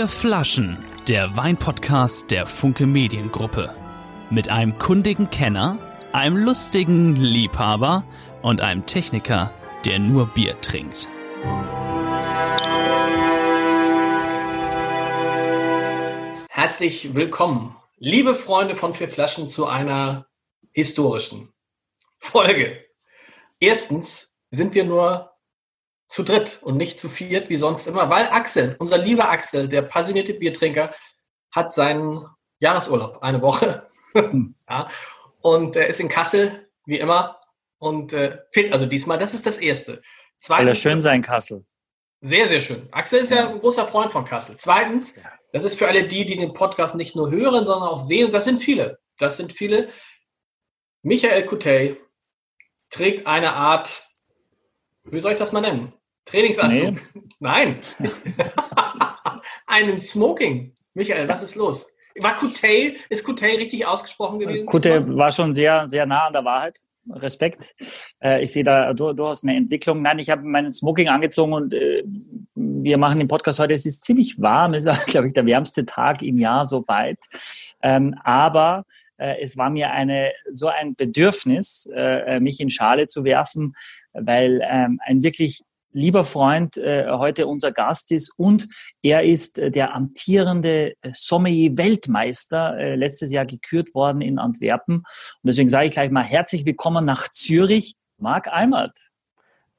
Vier Flaschen, der Weinpodcast der Funke Mediengruppe. Mit einem kundigen Kenner, einem lustigen Liebhaber und einem Techniker, der nur Bier trinkt. Herzlich willkommen, liebe Freunde von Vier Flaschen, zu einer historischen Folge. Erstens sind wir nur zu dritt und nicht zu viert wie sonst immer, weil Axel, unser lieber Axel, der passionierte Biertrinker, hat seinen Jahresurlaub eine Woche. ja, und er ist in Kassel, wie immer, und äh, fehlt also diesmal. Das ist das Erste. Zweitens, Soll er schön sein, Kassel. Sehr, sehr schön. Axel ist ja ein großer Freund von Kassel. Zweitens, das ist für alle die, die den Podcast nicht nur hören, sondern auch sehen. Das sind viele. Das sind viele. Michael Kutey trägt eine Art, wie soll ich das mal nennen? Trainingsanzug. Nee. Nein. Einen Smoking. Michael, was ist los? War Kutey, ist Kutey richtig ausgesprochen gewesen? Kutey war schon sehr, sehr nah an der Wahrheit. Respekt. Äh, ich sehe da durchaus eine Entwicklung. Nein, ich habe meinen Smoking angezogen und äh, wir machen den Podcast heute. Es ist ziemlich warm. Es ist, glaube ich, der wärmste Tag im Jahr soweit. Ähm, aber äh, es war mir eine, so ein Bedürfnis, äh, mich in Schale zu werfen, weil ähm, ein wirklich lieber Freund äh, heute unser Gast ist und er ist äh, der amtierende äh, Sommelier-Weltmeister, äh, letztes Jahr gekürt worden in Antwerpen. Und deswegen sage ich gleich mal herzlich willkommen nach Zürich, Marc Eimert.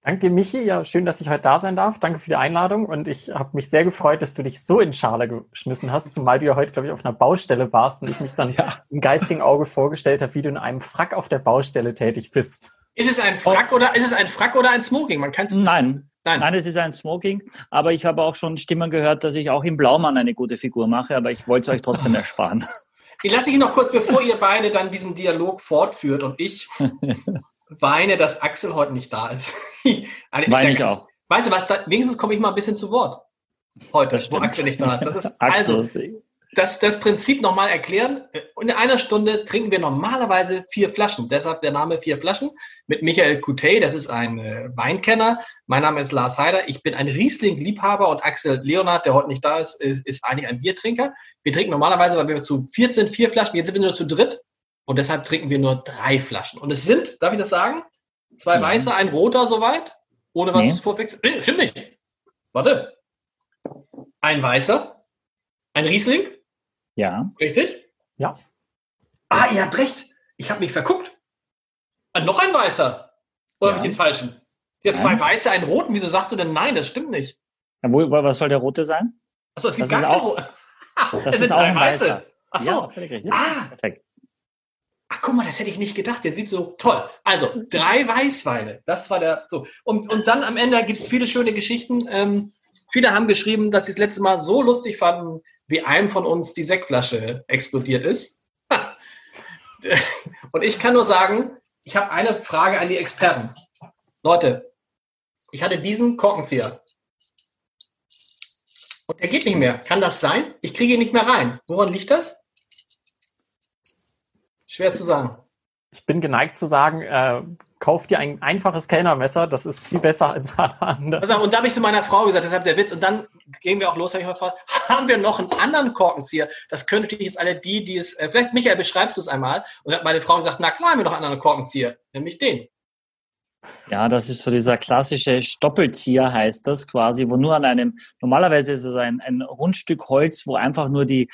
Danke Michi. Ja, schön, dass ich heute da sein darf. Danke für die Einladung. Und ich habe mich sehr gefreut, dass du dich so in Schale geschmissen hast, zumal du ja heute, glaube ich, auf einer Baustelle warst und ich mich dann ja. im geistigen Auge vorgestellt habe, wie du in einem Frack auf der Baustelle tätig bist. Ist es ein Frack oh. oder ist es ein Frack oder ein Smoking? Man kann es Nein. Nein. Nein, es ist ein Smoking, aber ich habe auch schon Stimmen gehört, dass ich auch im Blaumann eine gute Figur mache, aber ich wollte es euch trotzdem ersparen. Ich lasse ich noch kurz, bevor ihr beide dann diesen Dialog fortführt und ich weine, dass Axel heute nicht da ist. also, Weine ja ich auch. Weißt du was, da, wenigstens komme ich mal ein bisschen zu Wort heute, wo Axel nicht da ist. Das ist also, das, das Prinzip nochmal erklären. In einer Stunde trinken wir normalerweise vier Flaschen. Deshalb der Name Vier Flaschen mit Michael Coutet. Das ist ein äh, Weinkenner. Mein Name ist Lars Heider. Ich bin ein Riesling-Liebhaber und Axel Leonard, der heute nicht da ist, ist, ist eigentlich ein Biertrinker. Wir trinken normalerweise, weil wir zu 14 vier Flaschen. Jetzt sind wir nur zu dritt und deshalb trinken wir nur drei Flaschen. Und es sind, darf ich das sagen? Zwei ja. weiße, ein roter soweit. Ohne was nee. vorweg. Nee, stimmt nicht. Warte. Ein weißer, ein Riesling, ja. Richtig? Ja. Ah, ihr habt recht. Ich habe mich verguckt. Ah, noch ein weißer. Oder ja. habe ich den falschen? Ja, zwei weiße, einen roten. Wieso sagst du denn nein? Das stimmt nicht. Ja, wo, was soll der rote sein? Achso, es gibt das gar keinen roten. Das ist auch ein weißer. Achso. Ja, ah. Perfekt. Ach, guck mal, das hätte ich nicht gedacht. Der sieht so toll. Also, drei Weißweine. Das war der, so. Und, und dann am Ende gibt es viele schöne Geschichten. Ähm, viele haben geschrieben, dass sie das letzte Mal so lustig fanden, wie einem von uns die Sektflasche explodiert ist. Und ich kann nur sagen, ich habe eine Frage an die Experten. Leute, ich hatte diesen Korkenzieher. Und der geht nicht mehr. Kann das sein? Ich kriege ihn nicht mehr rein. Woran liegt das? Schwer zu sagen. Ich bin geneigt zu sagen, äh, kauf dir ein einfaches Kellnermesser, das ist viel besser als alle anderen. Also, und da habe ich zu meiner Frau gesagt, deshalb der Witz. Und dann gehen wir auch los, habe ich gefragt, haben wir noch einen anderen Korkenzieher? Das können natürlich jetzt alle die, die es, äh, vielleicht Michael, beschreibst du es einmal. Und hat meine Frau gesagt, na klar, haben wir noch einen anderen Korkenzieher, nämlich den. Ja, das ist so dieser klassische Stoppelzieher, heißt das quasi, wo nur an einem, normalerweise ist es ein, ein Rundstück Holz, wo einfach nur die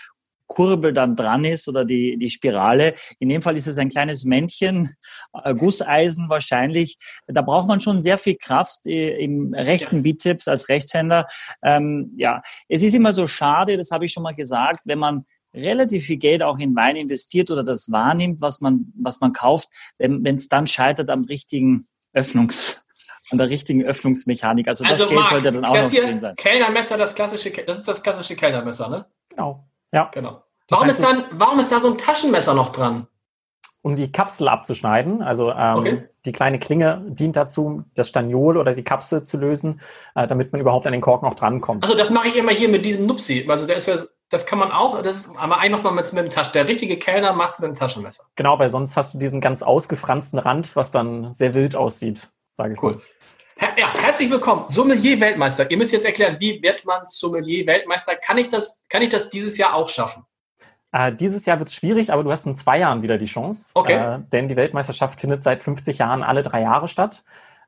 Kurbel dann dran ist oder die, die Spirale. In dem Fall ist es ein kleines Männchen, äh, Gusseisen wahrscheinlich. Da braucht man schon sehr viel Kraft äh, im rechten Bizeps als Rechtshänder. Ähm, ja, es ist immer so schade, das habe ich schon mal gesagt, wenn man relativ viel Geld auch in Wein investiert oder das wahrnimmt, was man, was man kauft, wenn es dann scheitert am richtigen Öffnungs, an der richtigen Öffnungsmechanik. Also, also das Geld Marc, sollte dann auch das noch drin sein. Kellnermesser, das klassische, das ist das klassische Kellnermesser, ne? Genau. Ja. Genau. Warum ist, dann, warum ist da so ein Taschenmesser noch dran? Um die Kapsel abzuschneiden. Also ähm, okay. die kleine Klinge dient dazu, das Staniol oder die Kapsel zu lösen, äh, damit man überhaupt an den Korken auch drankommt. Also das mache ich immer hier mit diesem Nupsi. Also der ist ja, das kann man auch, das ist aber eigentlich nochmal mit, mit dem Taschen. Der richtige Kellner macht es mit dem Taschenmesser. Genau, weil sonst hast du diesen ganz ausgefransten Rand, was dann sehr wild aussieht, sage ich cool. Ja, herzlich willkommen. Sommelier-Weltmeister. Ihr müsst jetzt erklären, wie wird man Sommelier-Weltmeister? Kann ich das, kann ich das dieses Jahr auch schaffen? Äh, dieses Jahr wird es schwierig, aber du hast in zwei Jahren wieder die Chance. Okay. Äh, denn die Weltmeisterschaft findet seit 50 Jahren alle drei Jahre statt.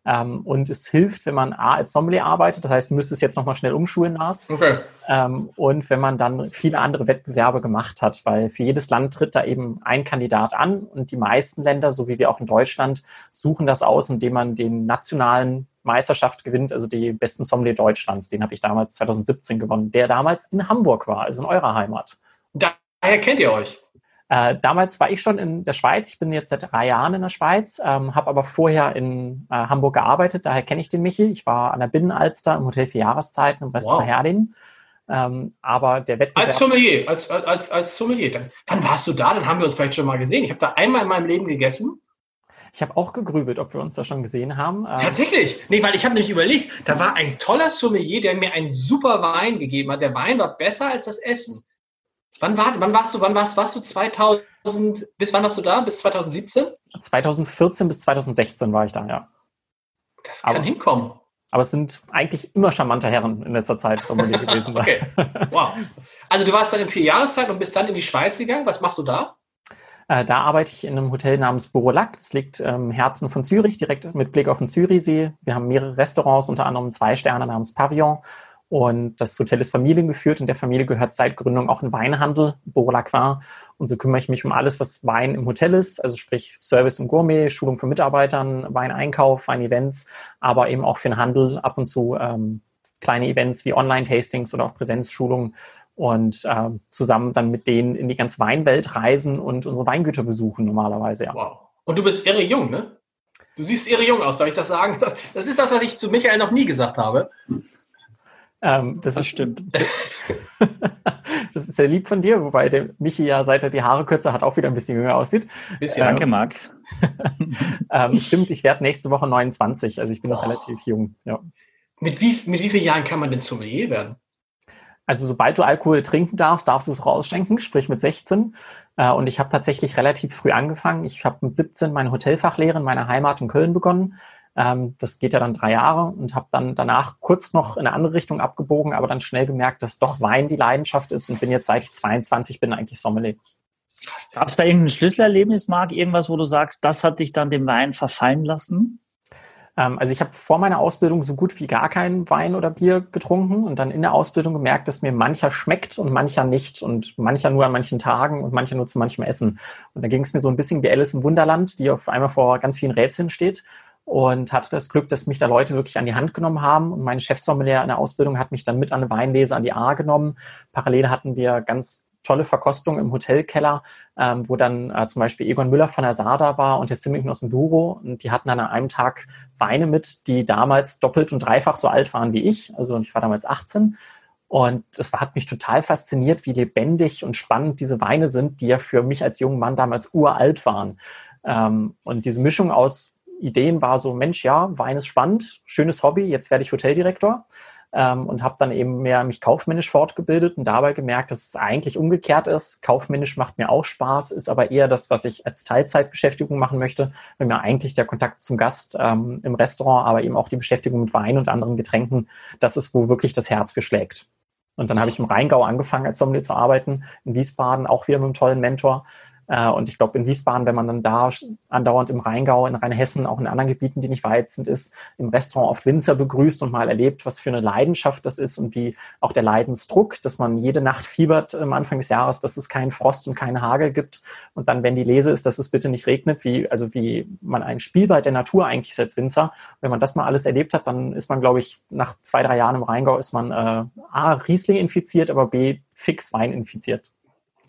Ähm, und es hilft, wenn man A als Sommelier arbeitet, das heißt, du müsstest jetzt nochmal schnell umschulen, Lars. Okay. Ähm, und wenn man dann viele andere Wettbewerbe gemacht hat, weil für jedes Land tritt da eben ein Kandidat an und die meisten Länder, so wie wir auch in Deutschland, suchen das aus, indem man den nationalen Meisterschaft gewinnt, also die besten Sommelier Deutschlands. Den habe ich damals 2017 gewonnen, der damals in Hamburg war, also in eurer Heimat. Daher kennt ihr euch. Äh, damals war ich schon in der Schweiz. Ich bin jetzt seit drei Jahren in der Schweiz, ähm, habe aber vorher in äh, Hamburg gearbeitet. Daher kenne ich den Michi. Ich war an der Binnenalster im Hotel für Jahreszeiten im Restaurant wow. Herding. Ähm, aber der Wettbewerb. Als Sommelier, als, als, als Sommelier. Dann, wann warst du da? Dann haben wir uns vielleicht schon mal gesehen. Ich habe da einmal in meinem Leben gegessen. Ich habe auch gegrübelt, ob wir uns da schon gesehen haben. Ähm, Tatsächlich? Nee, weil ich habe nämlich überlegt, da war ein toller Sommelier, der mir einen super Wein gegeben hat. Der Wein war besser als das Essen. Wann, war, wann warst du, wann warst, warst du 2000, bis wann warst du da? Bis 2017? 2014 bis 2016 war ich da, ja. Das kann aber, hinkommen. Aber es sind eigentlich immer charmante Herren in letzter Zeit Sommelier gewesen. okay, wow. Also du warst dann in vier Jahreszeit und bist dann in die Schweiz gegangen. Was machst du da? Äh, da arbeite ich in einem Hotel namens Borolac. Das liegt im Herzen von Zürich, direkt mit Blick auf den Zürichsee. Wir haben mehrere Restaurants, unter anderem zwei Sterne namens Pavillon und das Hotel ist familiengeführt und der Familie gehört seit Gründung auch ein Weinhandel, Borolacqua. Und so kümmere ich mich um alles, was Wein im Hotel ist, also sprich Service und Gourmet, Schulung von Mitarbeitern, Weineinkauf, Weinevents, aber eben auch für den Handel ab und zu ähm, kleine Events wie Online-Tastings oder auch Präsenzschulungen und äh, zusammen dann mit denen in die ganze Weinwelt reisen und unsere Weingüter besuchen normalerweise, ja. Wow. Und du bist irre jung, ne? Du siehst irre jung aus, darf ich das sagen? Das ist das, was ich zu Michael noch nie gesagt habe. Ähm, das, das, ist, stimmt. das ist sehr lieb von dir, wobei der Michi ja, seit er die Haare kürzer hat, auch wieder ein bisschen jünger aussieht. Bisschen. Ähm, Danke, Marc. ähm, stimmt, ich werde nächste Woche 29, also ich bin noch oh. relativ jung. Ja. Mit, wie, mit wie vielen Jahren kann man denn Sommelier werden? Also sobald du Alkohol trinken darfst, darfst du es rausschenken, sprich mit 16. Äh, und ich habe tatsächlich relativ früh angefangen. Ich habe mit 17 meine Hotelfachlehre in meiner Heimat in Köln begonnen ähm, das geht ja dann drei Jahre und habe dann danach kurz noch in eine andere Richtung abgebogen, aber dann schnell gemerkt, dass doch Wein die Leidenschaft ist und bin jetzt seit ich 22 bin eigentlich Sommelier. Gab es da irgendein Schlüsselerlebnis, Marc? Irgendwas, wo du sagst, das hat dich dann dem Wein verfallen lassen? Ähm, also ich habe vor meiner Ausbildung so gut wie gar keinen Wein oder Bier getrunken und dann in der Ausbildung gemerkt, dass mir mancher schmeckt und mancher nicht und mancher nur an manchen Tagen und mancher nur zu manchem Essen. Und da ging es mir so ein bisschen wie Alice im Wunderland, die auf einmal vor ganz vielen Rätseln steht und hatte das Glück, dass mich da Leute wirklich an die Hand genommen haben. Und mein Chefsommelier in der Ausbildung hat mich dann mit an eine Weinlese an die A genommen. Parallel hatten wir ganz tolle Verkostung im Hotelkeller, ähm, wo dann äh, zum Beispiel Egon Müller von der Sada war und der Simmington aus dem Duro. Und die hatten dann an einem Tag Weine mit, die damals doppelt und dreifach so alt waren wie ich. Also ich war damals 18. Und das hat mich total fasziniert, wie lebendig und spannend diese Weine sind, die ja für mich als jungen Mann damals uralt waren. Ähm, und diese Mischung aus Ideen war so, Mensch, ja, Wein ist spannend, schönes Hobby, jetzt werde ich Hoteldirektor. Ähm, und habe dann eben mehr mich kaufmännisch fortgebildet und dabei gemerkt, dass es eigentlich umgekehrt ist. Kaufmännisch macht mir auch Spaß, ist aber eher das, was ich als Teilzeitbeschäftigung machen möchte, wenn mir eigentlich der Kontakt zum Gast ähm, im Restaurant, aber eben auch die Beschäftigung mit Wein und anderen Getränken, das ist, wo wirklich das Herz für schlägt. Und dann habe ich im Rheingau angefangen, als Sommelier zu arbeiten, in Wiesbaden auch wieder mit einem tollen Mentor. Äh, und ich glaube, in Wiesbaden, wenn man dann da andauernd im Rheingau, in Rheinhessen, auch in anderen Gebieten, die nicht weit sind, ist, im Restaurant oft Winzer begrüßt und mal erlebt, was für eine Leidenschaft das ist und wie auch der Leidensdruck, dass man jede Nacht fiebert am Anfang des Jahres, dass es keinen Frost und keinen Hagel gibt. Und dann, wenn die Lese ist, dass es bitte nicht regnet, wie, also wie man ein Spielball der Natur eigentlich ist als Winzer. Wenn man das mal alles erlebt hat, dann ist man, glaube ich, nach zwei, drei Jahren im Rheingau ist man äh, A, Riesling infiziert, aber B, fix Wein infiziert.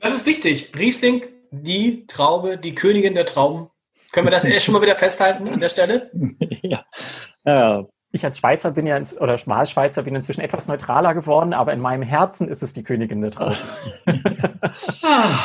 Das ist wichtig. Riesling die Traube, die Königin der Trauben. Können wir das erst schon mal wieder festhalten an der Stelle? ja. ja. Ich als Schweizer bin ja, ins, oder Wahlschweizer bin inzwischen etwas neutraler geworden, aber in meinem Herzen ist es die Königin der Trauben.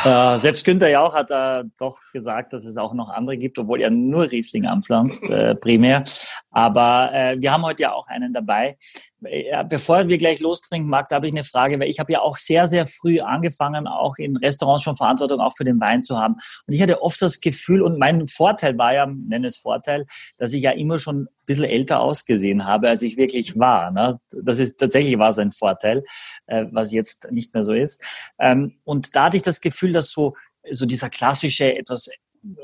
ja, selbst Günther Jauch hat da doch gesagt, dass es auch noch andere gibt, obwohl er nur Riesling anpflanzt, äh, primär. Aber äh, wir haben heute ja auch einen dabei, ja, bevor wir gleich lostrinken, Marc, da habe ich eine Frage, weil ich habe ja auch sehr, sehr früh angefangen, auch in Restaurants schon Verantwortung auch für den Wein zu haben. Und ich hatte oft das Gefühl, und mein Vorteil war ja, nenne es Vorteil, dass ich ja immer schon bisschen älter ausgesehen habe, als ich wirklich war. Ne? Das ist tatsächlich war sein Vorteil, äh, was jetzt nicht mehr so ist. Ähm, und da hatte ich das Gefühl, dass so so dieser klassische, etwas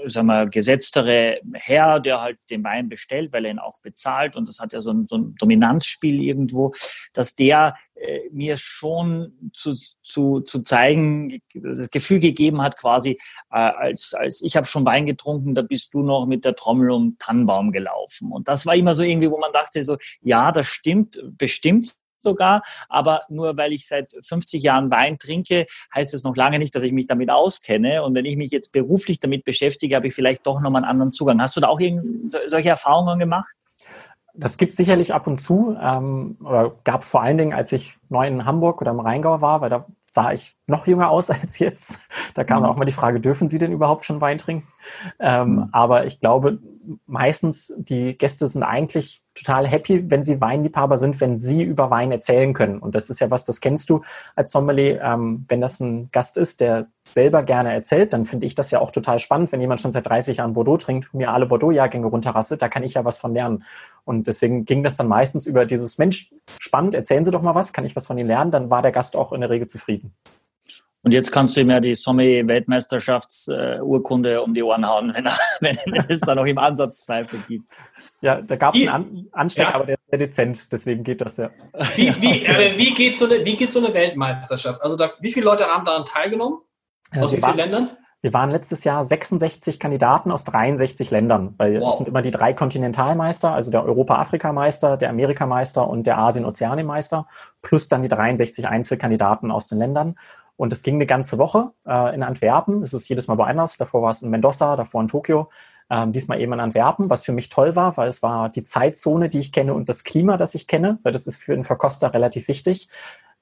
sagen wir, gesetztere Herr, der halt den Wein bestellt, weil er ihn auch bezahlt und das hat ja so ein, so ein Dominanzspiel irgendwo, dass der äh, mir schon zu, zu, zu zeigen, das Gefühl gegeben hat quasi, äh, als, als ich habe schon Wein getrunken, da bist du noch mit der Trommel um Tannenbaum gelaufen. Und das war immer so irgendwie, wo man dachte so, ja, das stimmt, bestimmt sogar. Aber nur weil ich seit 50 Jahren Wein trinke, heißt es noch lange nicht, dass ich mich damit auskenne. Und wenn ich mich jetzt beruflich damit beschäftige, habe ich vielleicht doch nochmal einen anderen Zugang. Hast du da auch solche Erfahrungen gemacht? Das gibt es sicherlich ab und zu. Ähm, oder gab es vor allen Dingen, als ich neu in Hamburg oder im Rheingau war, weil da sah ich noch jünger aus als jetzt. Da kam mhm. auch mal die Frage, dürfen Sie denn überhaupt schon Wein trinken? Ähm, mhm. Aber ich glaube, meistens die Gäste sind eigentlich total happy, wenn sie Weinliebhaber sind, wenn sie über Wein erzählen können. Und das ist ja was, das kennst du als Sommelier. Ähm, wenn das ein Gast ist, der selber gerne erzählt, dann finde ich das ja auch total spannend, wenn jemand schon seit 30 Jahren Bordeaux trinkt, mir alle Bordeaux-Jahrgänge runterrasselt, da kann ich ja was von lernen. Und deswegen ging das dann meistens über dieses Mensch, spannend, erzählen Sie doch mal was, kann ich was von Ihnen lernen, dann war der Gast auch in der Regel zufrieden. Und jetzt kannst du ihm ja die Sommelier-Weltmeisterschaftsurkunde uh, um die Ohren hauen, wenn, er, wenn, wenn es da noch im Ansatz Zweifel gibt. Ja, da gab es einen An Ansteck, ja. aber der ist sehr dezent, deswegen geht das ja. Wie, wie, okay. wie, geht, so eine, wie geht so eine Weltmeisterschaft? Also da, wie viele Leute haben daran teilgenommen? Ja, aus wie vielen Ländern? Wir waren letztes Jahr 66 Kandidaten aus 63 Ländern, weil wow. es sind immer die drei Kontinentalmeister, also der Europa-Afrika-Meister, der Amerikameister und der Asien-Ozeanien-Meister, plus dann die 63 Einzelkandidaten aus den Ländern. Und es ging eine ganze Woche äh, in Antwerpen. Es ist jedes Mal woanders. Davor war es in Mendoza, davor in Tokio. Ähm, diesmal eben in Antwerpen, was für mich toll war, weil es war die Zeitzone, die ich kenne und das Klima, das ich kenne, weil das ist für einen Verkoster relativ wichtig.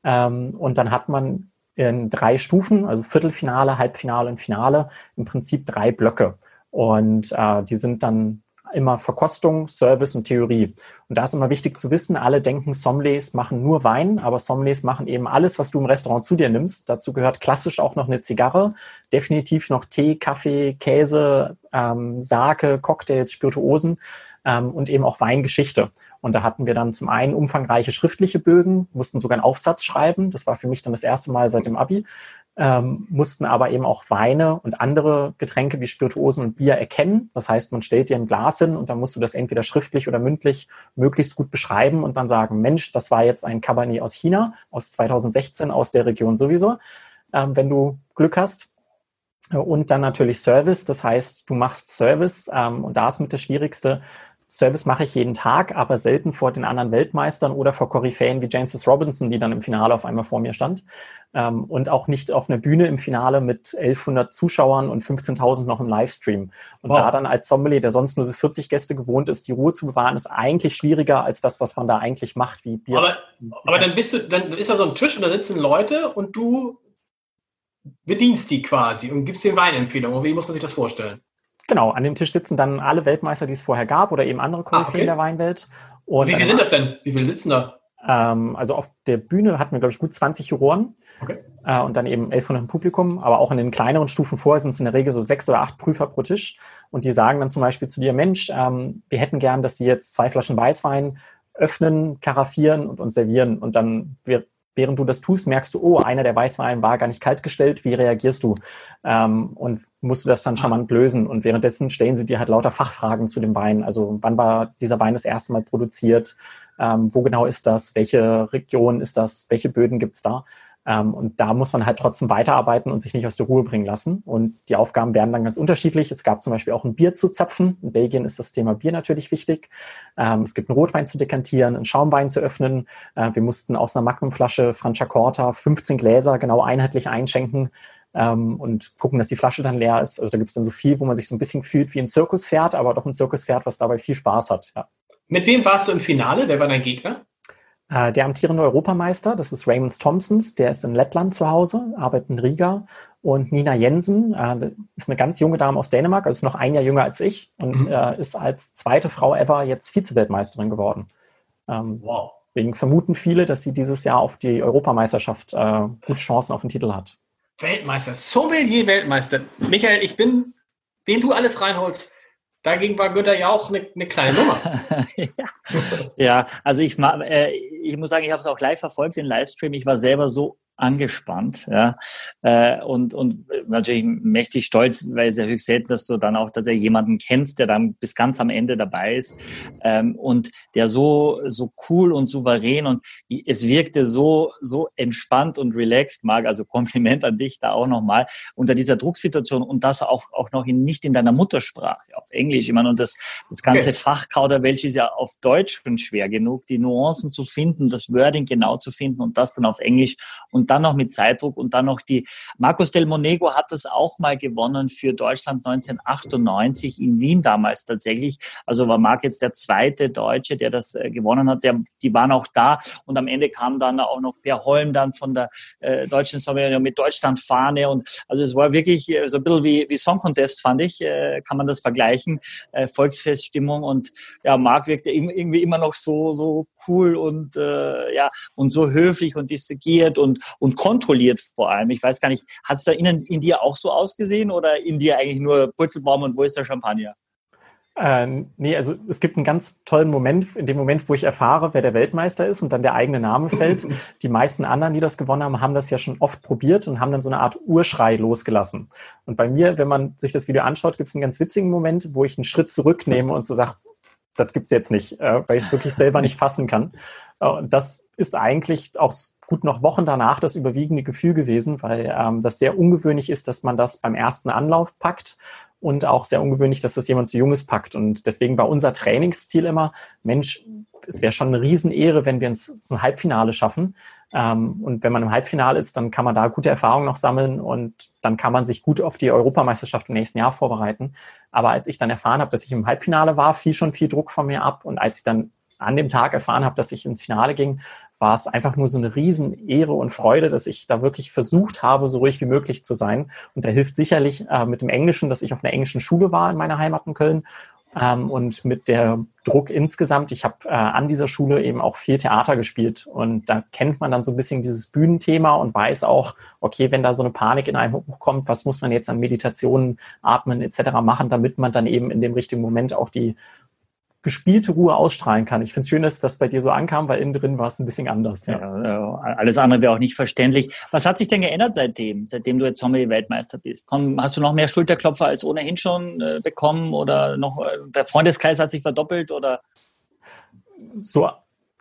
Ähm, und dann hat man in drei Stufen, also Viertelfinale, Halbfinale und Finale, im Prinzip drei Blöcke. Und äh, die sind dann immer Verkostung, Service und Theorie. Und da ist immer wichtig zu wissen, alle denken, Sommeliers machen nur Wein, aber Sommeliers machen eben alles, was du im Restaurant zu dir nimmst. Dazu gehört klassisch auch noch eine Zigarre, definitiv noch Tee, Kaffee, Käse, ähm, Sake, Cocktails, Spirituosen ähm, und eben auch Weingeschichte. Und da hatten wir dann zum einen umfangreiche schriftliche Bögen, mussten sogar einen Aufsatz schreiben. Das war für mich dann das erste Mal seit dem Abi ähm, mussten aber eben auch Weine und andere Getränke wie Spirituosen und Bier erkennen. Das heißt, man stellt dir ein Glas hin und dann musst du das entweder schriftlich oder mündlich möglichst gut beschreiben und dann sagen, Mensch, das war jetzt ein Cabernet aus China, aus 2016, aus der Region sowieso, ähm, wenn du Glück hast. Und dann natürlich Service, das heißt, du machst Service ähm, und da ist mit das Schwierigste, Service mache ich jeden Tag, aber selten vor den anderen Weltmeistern oder vor Koryphäen wie Jancis Robinson, die dann im Finale auf einmal vor mir stand. Ähm, und auch nicht auf einer Bühne im Finale mit 1100 Zuschauern und 15.000 noch im Livestream. Und wow. da dann als Sommelier, der sonst nur so 40 Gäste gewohnt ist, die Ruhe zu bewahren, ist eigentlich schwieriger als das, was man da eigentlich macht, wie Bier. Aber, aber dann bist du, dann ist da so ein Tisch und da sitzen Leute und du bedienst die quasi und gibst den Weinempfehlungen. Wie muss man sich das vorstellen? Genau, an dem Tisch sitzen dann alle Weltmeister, die es vorher gab oder eben andere Koryphäen ah, okay. der Weinwelt. Und Wie viele sind das denn? Wie viele sitzen da? Ähm, also auf der Bühne hatten wir, glaube ich, gut 20 Juroren. Okay. Äh, und dann eben 1100 im Publikum. Aber auch in den kleineren Stufen vorher sind es in der Regel so sechs oder acht Prüfer pro Tisch. Und die sagen dann zum Beispiel zu dir, Mensch, ähm, wir hätten gern, dass Sie jetzt zwei Flaschen Weißwein öffnen, karaffieren und uns servieren. Und dann wird während du das tust, merkst du, oh, einer der Weißwein war gar nicht kaltgestellt, wie reagierst du? Ähm, und musst du das dann charmant lösen. Und währenddessen stellen sie dir halt lauter Fachfragen zu dem Wein. Also wann war dieser Wein das erste Mal produziert? Ähm, wo genau ist das? Welche Region ist das? Welche Böden gibt's da? Ähm, und da muss man halt trotzdem weiterarbeiten und sich nicht aus der Ruhe bringen lassen. Und die Aufgaben werden dann ganz unterschiedlich. Es gab zum Beispiel auch ein Bier zu zapfen. In Belgien ist das Thema Bier natürlich wichtig. Ähm, es gibt einen Rotwein zu dekantieren, einen Schaumwein zu öffnen. Äh, wir mussten aus einer Magnumflasche Franciacorta 15 Gläser genau einheitlich einschenken. Ähm, und gucken, dass die Flasche dann leer ist. Also da gibt es dann so viel, wo man sich so ein bisschen fühlt wie ein Zirkuspferd, aber doch ein Zirkuspferd, was dabei viel Spaß hat. Ja. Mit wem warst du im Finale? Wer war dein Gegner? Äh, der amtierende Europameister, das ist Raymond Thompsons, der ist in Lettland zu Hause, arbeitet in Riga. Und Nina Jensen äh, ist eine ganz junge Dame aus Dänemark, also noch ein Jahr jünger als ich und mhm. äh, ist als zweite Frau ever jetzt Vize-Weltmeisterin geworden. Ähm, wow. Deswegen vermuten viele, dass sie dieses Jahr auf die Europameisterschaft äh, gute Chancen auf den Titel hat. Weltmeister, Sommelier-Weltmeister. Michael, ich bin, wen du alles reinholst, Dagegen war Götter ja auch eine, eine kleine Nummer. ja. ja. also ich, äh, ich muss sagen, ich habe es auch live verfolgt, den Livestream. Ich war selber so angespannt, ja, äh, und, und natürlich mächtig stolz, weil es ja höchst selten, dass du dann auch tatsächlich jemanden kennst, der dann bis ganz am Ende dabei ist, ähm, und der so, so cool und souverän und es wirkte so, so entspannt und relaxed, Marc, also Kompliment an dich da auch nochmal, unter dieser Drucksituation und das auch, auch noch in, nicht in deiner Muttersprache, auf Englisch, ich meine, und das, das ganze okay. Fachkauderwelsch ist ja auf Deutsch schon schwer genug, die Nuancen zu finden, das Wording genau zu finden und das dann auf Englisch und dann noch mit Zeitdruck und dann noch die, Marcos del Monego hat das auch mal gewonnen für Deutschland 1998 in Wien damals tatsächlich. Also war Marc jetzt der zweite Deutsche, der das äh, gewonnen hat. Der, die waren auch da und am Ende kam dann auch noch Per Holm dann von der äh, deutschen Sommerunion mit Deutschlandfahne und also es war wirklich äh, so ein bisschen wie, wie Song Contest, fand ich, äh, kann man das vergleichen, Volksfeststimmung und ja, Marc wirkte irgendwie immer noch so, so cool und ja, und so höflich und distinguiert und, und kontrolliert vor allem. Ich weiß gar nicht, hat es da innen in dir auch so ausgesehen oder in dir eigentlich nur Purzelbaum und wo ist der Champagner? Äh, nee, also es gibt einen ganz tollen Moment, in dem Moment, wo ich erfahre, wer der Weltmeister ist und dann der eigene Name fällt. Die meisten anderen, die das gewonnen haben, haben das ja schon oft probiert und haben dann so eine Art Urschrei losgelassen. Und bei mir, wenn man sich das Video anschaut, gibt es einen ganz witzigen Moment, wo ich einen Schritt zurücknehme und so sage, das gibt's jetzt nicht, äh, weil ich es wirklich selber nicht fassen kann. Äh, das ist eigentlich auch gut noch Wochen danach das überwiegende Gefühl gewesen, weil ähm, das sehr ungewöhnlich ist, dass man das beim ersten Anlauf packt und auch sehr ungewöhnlich, dass das jemand zu Junges packt. Und deswegen war unser Trainingsziel immer, Mensch, es wäre schon eine Riesenehre, wenn wir uns ein Halbfinale schaffen. Ähm, und wenn man im Halbfinale ist, dann kann man da gute Erfahrungen noch sammeln und dann kann man sich gut auf die Europameisterschaft im nächsten Jahr vorbereiten. Aber als ich dann erfahren habe, dass ich im Halbfinale war, fiel schon viel Druck von mir ab. Und als ich dann an dem Tag erfahren habe, dass ich ins Finale ging, war es einfach nur so eine Riesenehre und Freude, dass ich da wirklich versucht habe, so ruhig wie möglich zu sein. Und da hilft sicherlich äh, mit dem Englischen, dass ich auf einer englischen Schule war in meiner Heimat in Köln. Ähm, und mit der Druck insgesamt, ich habe äh, an dieser Schule eben auch viel Theater gespielt und da kennt man dann so ein bisschen dieses Bühnenthema und weiß auch, okay, wenn da so eine Panik in einem hochkommt, was muss man jetzt an Meditationen, Atmen etc. machen, damit man dann eben in dem richtigen Moment auch die gespielte Ruhe ausstrahlen kann. Ich finde es schön, dass das bei dir so ankam, weil innen drin war es ein bisschen anders. Ja. ja alles andere wäre auch nicht verständlich. Was hat sich denn geändert seitdem, seitdem du jetzt Sommelier-Weltmeister bist? Komm, hast du noch mehr Schulterklopfer als ohnehin schon äh, bekommen oder noch äh, der Freundeskreis hat sich verdoppelt oder? So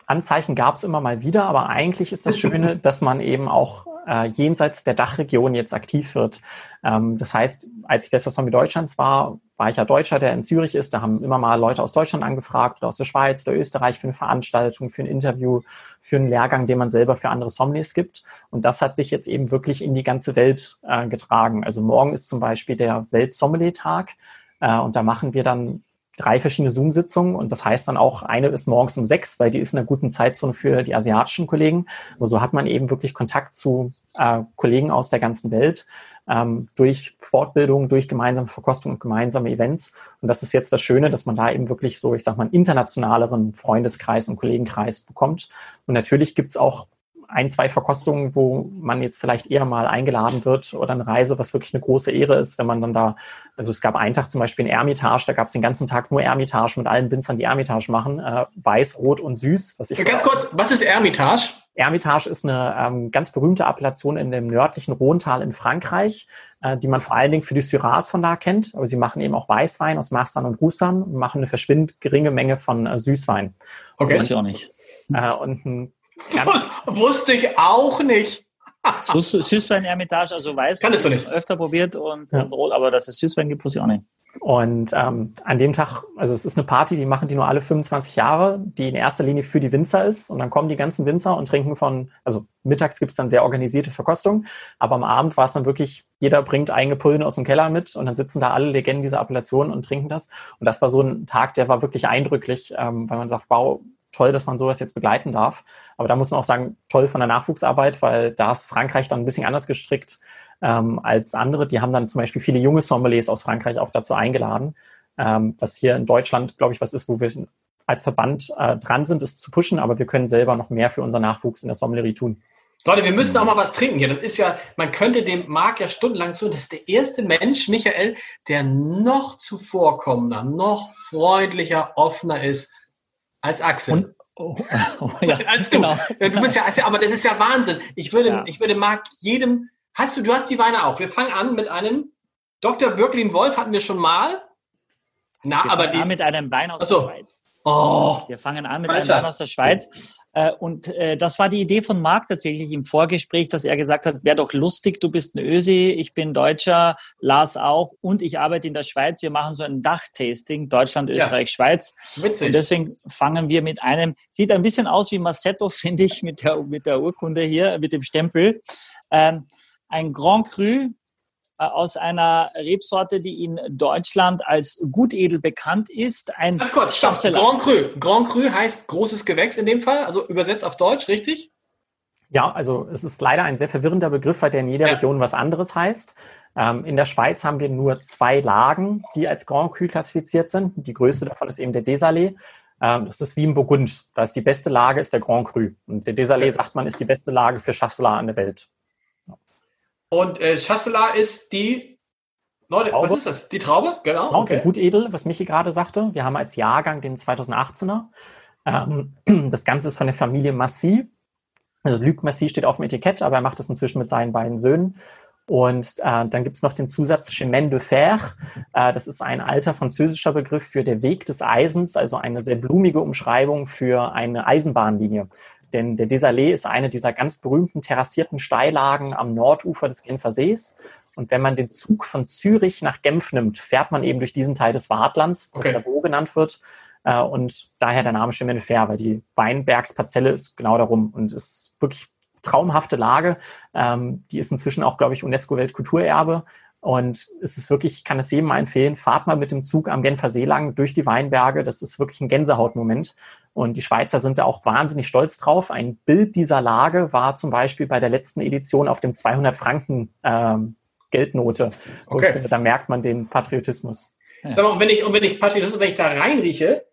Anzeichen gab es immer mal wieder, aber eigentlich ist das Schöne, dass man eben auch äh, jenseits der Dachregion jetzt aktiv wird. Ähm, das heißt, als ich bester Zombie Deutschlands war, war ich ja Deutscher, der in Zürich ist. Da haben immer mal Leute aus Deutschland angefragt oder aus der Schweiz oder Österreich für eine Veranstaltung, für ein Interview, für einen Lehrgang, den man selber für andere Sommeliers gibt. Und das hat sich jetzt eben wirklich in die ganze Welt äh, getragen. Also morgen ist zum Beispiel der Welt-Sommelier-Tag. Äh, und da machen wir dann drei verschiedene Zoom-Sitzungen und das heißt dann auch, eine ist morgens um sechs, weil die ist in einer guten Zeitzone für die asiatischen Kollegen. Aber so hat man eben wirklich Kontakt zu äh, Kollegen aus der ganzen Welt ähm, durch Fortbildung, durch gemeinsame Verkostung und gemeinsame Events. Und das ist jetzt das Schöne, dass man da eben wirklich so, ich sag mal, einen internationaleren Freundeskreis und Kollegenkreis bekommt. Und natürlich gibt's auch ein, zwei Verkostungen, wo man jetzt vielleicht eher mal eingeladen wird oder eine Reise, was wirklich eine große Ehre ist, wenn man dann da, also es gab einen Tag zum Beispiel in Ermitage, da gab es den ganzen Tag nur Ermitage mit allen Winzern, die Ermitage machen, äh, weiß, rot und süß. Was ich Ganz kurz, was ist Ermitage? Ermitage ist eine ähm, ganz berühmte Appellation in dem nördlichen Rhontal in Frankreich, äh, die man vor allen Dingen für die Syrahs von da kennt. Aber sie machen eben auch Weißwein aus Marsan und Roussan und machen eine verschwindend geringe Menge von äh, Süßwein. Okay. Weiß ich auch nicht. Äh, und ein Wus wusste ich auch nicht. Süßwein-Ermitage, also weiß, Kannst du nicht. öfter probiert und, ja. und rot, aber dass es Süßwein gibt, wusste ich auch nicht. Und ähm, an dem Tag, also es ist eine Party, die machen die nur alle 25 Jahre, die in erster Linie für die Winzer ist. Und dann kommen die ganzen Winzer und trinken von, also mittags gibt es dann sehr organisierte Verkostung, aber am Abend war es dann wirklich, jeder bringt eigene Pullen aus dem Keller mit und dann sitzen da alle Legenden dieser Appellation und trinken das. Und das war so ein Tag, der war wirklich eindrücklich, ähm, weil man sagt, wow, toll, dass man sowas jetzt begleiten darf. Aber da muss man auch sagen, toll von der Nachwuchsarbeit, weil da ist Frankreich dann ein bisschen anders gestrickt ähm, als andere. Die haben dann zum Beispiel viele junge Sommeliers aus Frankreich auch dazu eingeladen, ähm, was hier in Deutschland, glaube ich, was ist, wo wir als Verband äh, dran sind, es zu pushen, aber wir können selber noch mehr für unseren Nachwuchs in der Sommelerie tun. Leute, wir müssen auch mal was trinken hier. Das ist ja, man könnte dem Marc ja stundenlang zu. Das ist der erste Mensch, Michael, der noch zuvorkommender, noch freundlicher, offener ist als Axel. Und, oh, oh, ja, als du. Genau. Du bist ja, aber das ist ja Wahnsinn. Ich würde, ja. ich würde Marc jedem, hast du, du hast die Weine auch. Wir fangen an mit einem Dr. Birkelin Wolf hatten wir schon mal. Na, wir aber die. mit einem Wein aus Achso. der Schweiz. Oh, wir fangen an mit Alter. einem Wein aus der Schweiz. Äh, und äh, das war die Idee von Marc tatsächlich im Vorgespräch, dass er gesagt hat, wäre doch lustig, du bist ein Ösi, ich bin Deutscher, Lars auch und ich arbeite in der Schweiz. Wir machen so ein Dachtasting, Deutschland, Österreich, ja. Schweiz. Witzig. Und deswegen fangen wir mit einem, sieht ein bisschen aus wie Massetto, finde ich, mit der, mit der Urkunde hier, mit dem Stempel. Ähm, ein Grand Cru aus einer Rebsorte, die in Deutschland als gutedel bekannt ist. Ein Ganz kurz, stopp. Grand Cru. Grand Cru heißt großes Gewächs in dem Fall, also übersetzt auf Deutsch, richtig? Ja, also es ist leider ein sehr verwirrender Begriff, weil der in jeder ja. Region was anderes heißt. Ähm, in der Schweiz haben wir nur zwei Lagen, die als Grand Cru klassifiziert sind. Die größte davon ist eben der Desalé. Ähm, das ist wie im Burgund. Da ist die beste Lage, ist der Grand Cru. Und der Desalé, sagt man, ist die beste Lage für Chasselas an der Welt. Und äh, Chasselas ist die Leute, Traube. was ist das? Die Traube? Genau. genau okay. Der Gutedel, was Michi gerade sagte. Wir haben als Jahrgang den 2018er. Ähm, das Ganze ist von der Familie Massy. Also Luc Massy steht auf dem Etikett, aber er macht das inzwischen mit seinen beiden Söhnen. Und äh, dann gibt es noch den Zusatz Chemin de Fer. Äh, das ist ein alter französischer Begriff für der Weg des Eisens, also eine sehr blumige Umschreibung für eine Eisenbahnlinie. Denn der Desalé ist eine dieser ganz berühmten terrassierten Steillagen am Nordufer des Genfer Sees. Und wenn man den Zug von Zürich nach Genf nimmt, fährt man eben durch diesen Teil des Wartlands, das okay. Lavaux genannt wird. Äh, und daher der Name Chemin de Fer, weil die Weinbergsparzelle ist genau darum und ist wirklich traumhafte Lage. Ähm, die ist inzwischen auch, glaube ich, UNESCO-Weltkulturerbe. Und es ist wirklich, ich kann es jedem empfehlen, fahrt mal mit dem Zug am Genfer See lang durch die Weinberge. Das ist wirklich ein Gänsehautmoment. Und die Schweizer sind da auch wahnsinnig stolz drauf. Ein Bild dieser Lage war zum Beispiel bei der letzten Edition auf dem 200 Franken ähm, Geldnote. Okay. Finde, da merkt man den Patriotismus. Ja. Sag mal, und wenn ich, und wenn ich Patriotismus, wenn ich da reinrieche,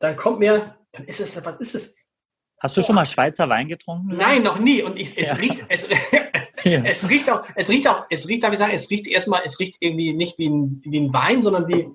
dann kommt mir, dann ist es, was ist es? Hast du schon mal Schweizer Wein getrunken? Nein, noch nie. Und ich, es ja. riecht, es, ja. es riecht auch, es riecht auch, es riecht, darf ich sagen, es riecht erstmal, es riecht irgendwie nicht wie ein, wie ein Wein, sondern wie,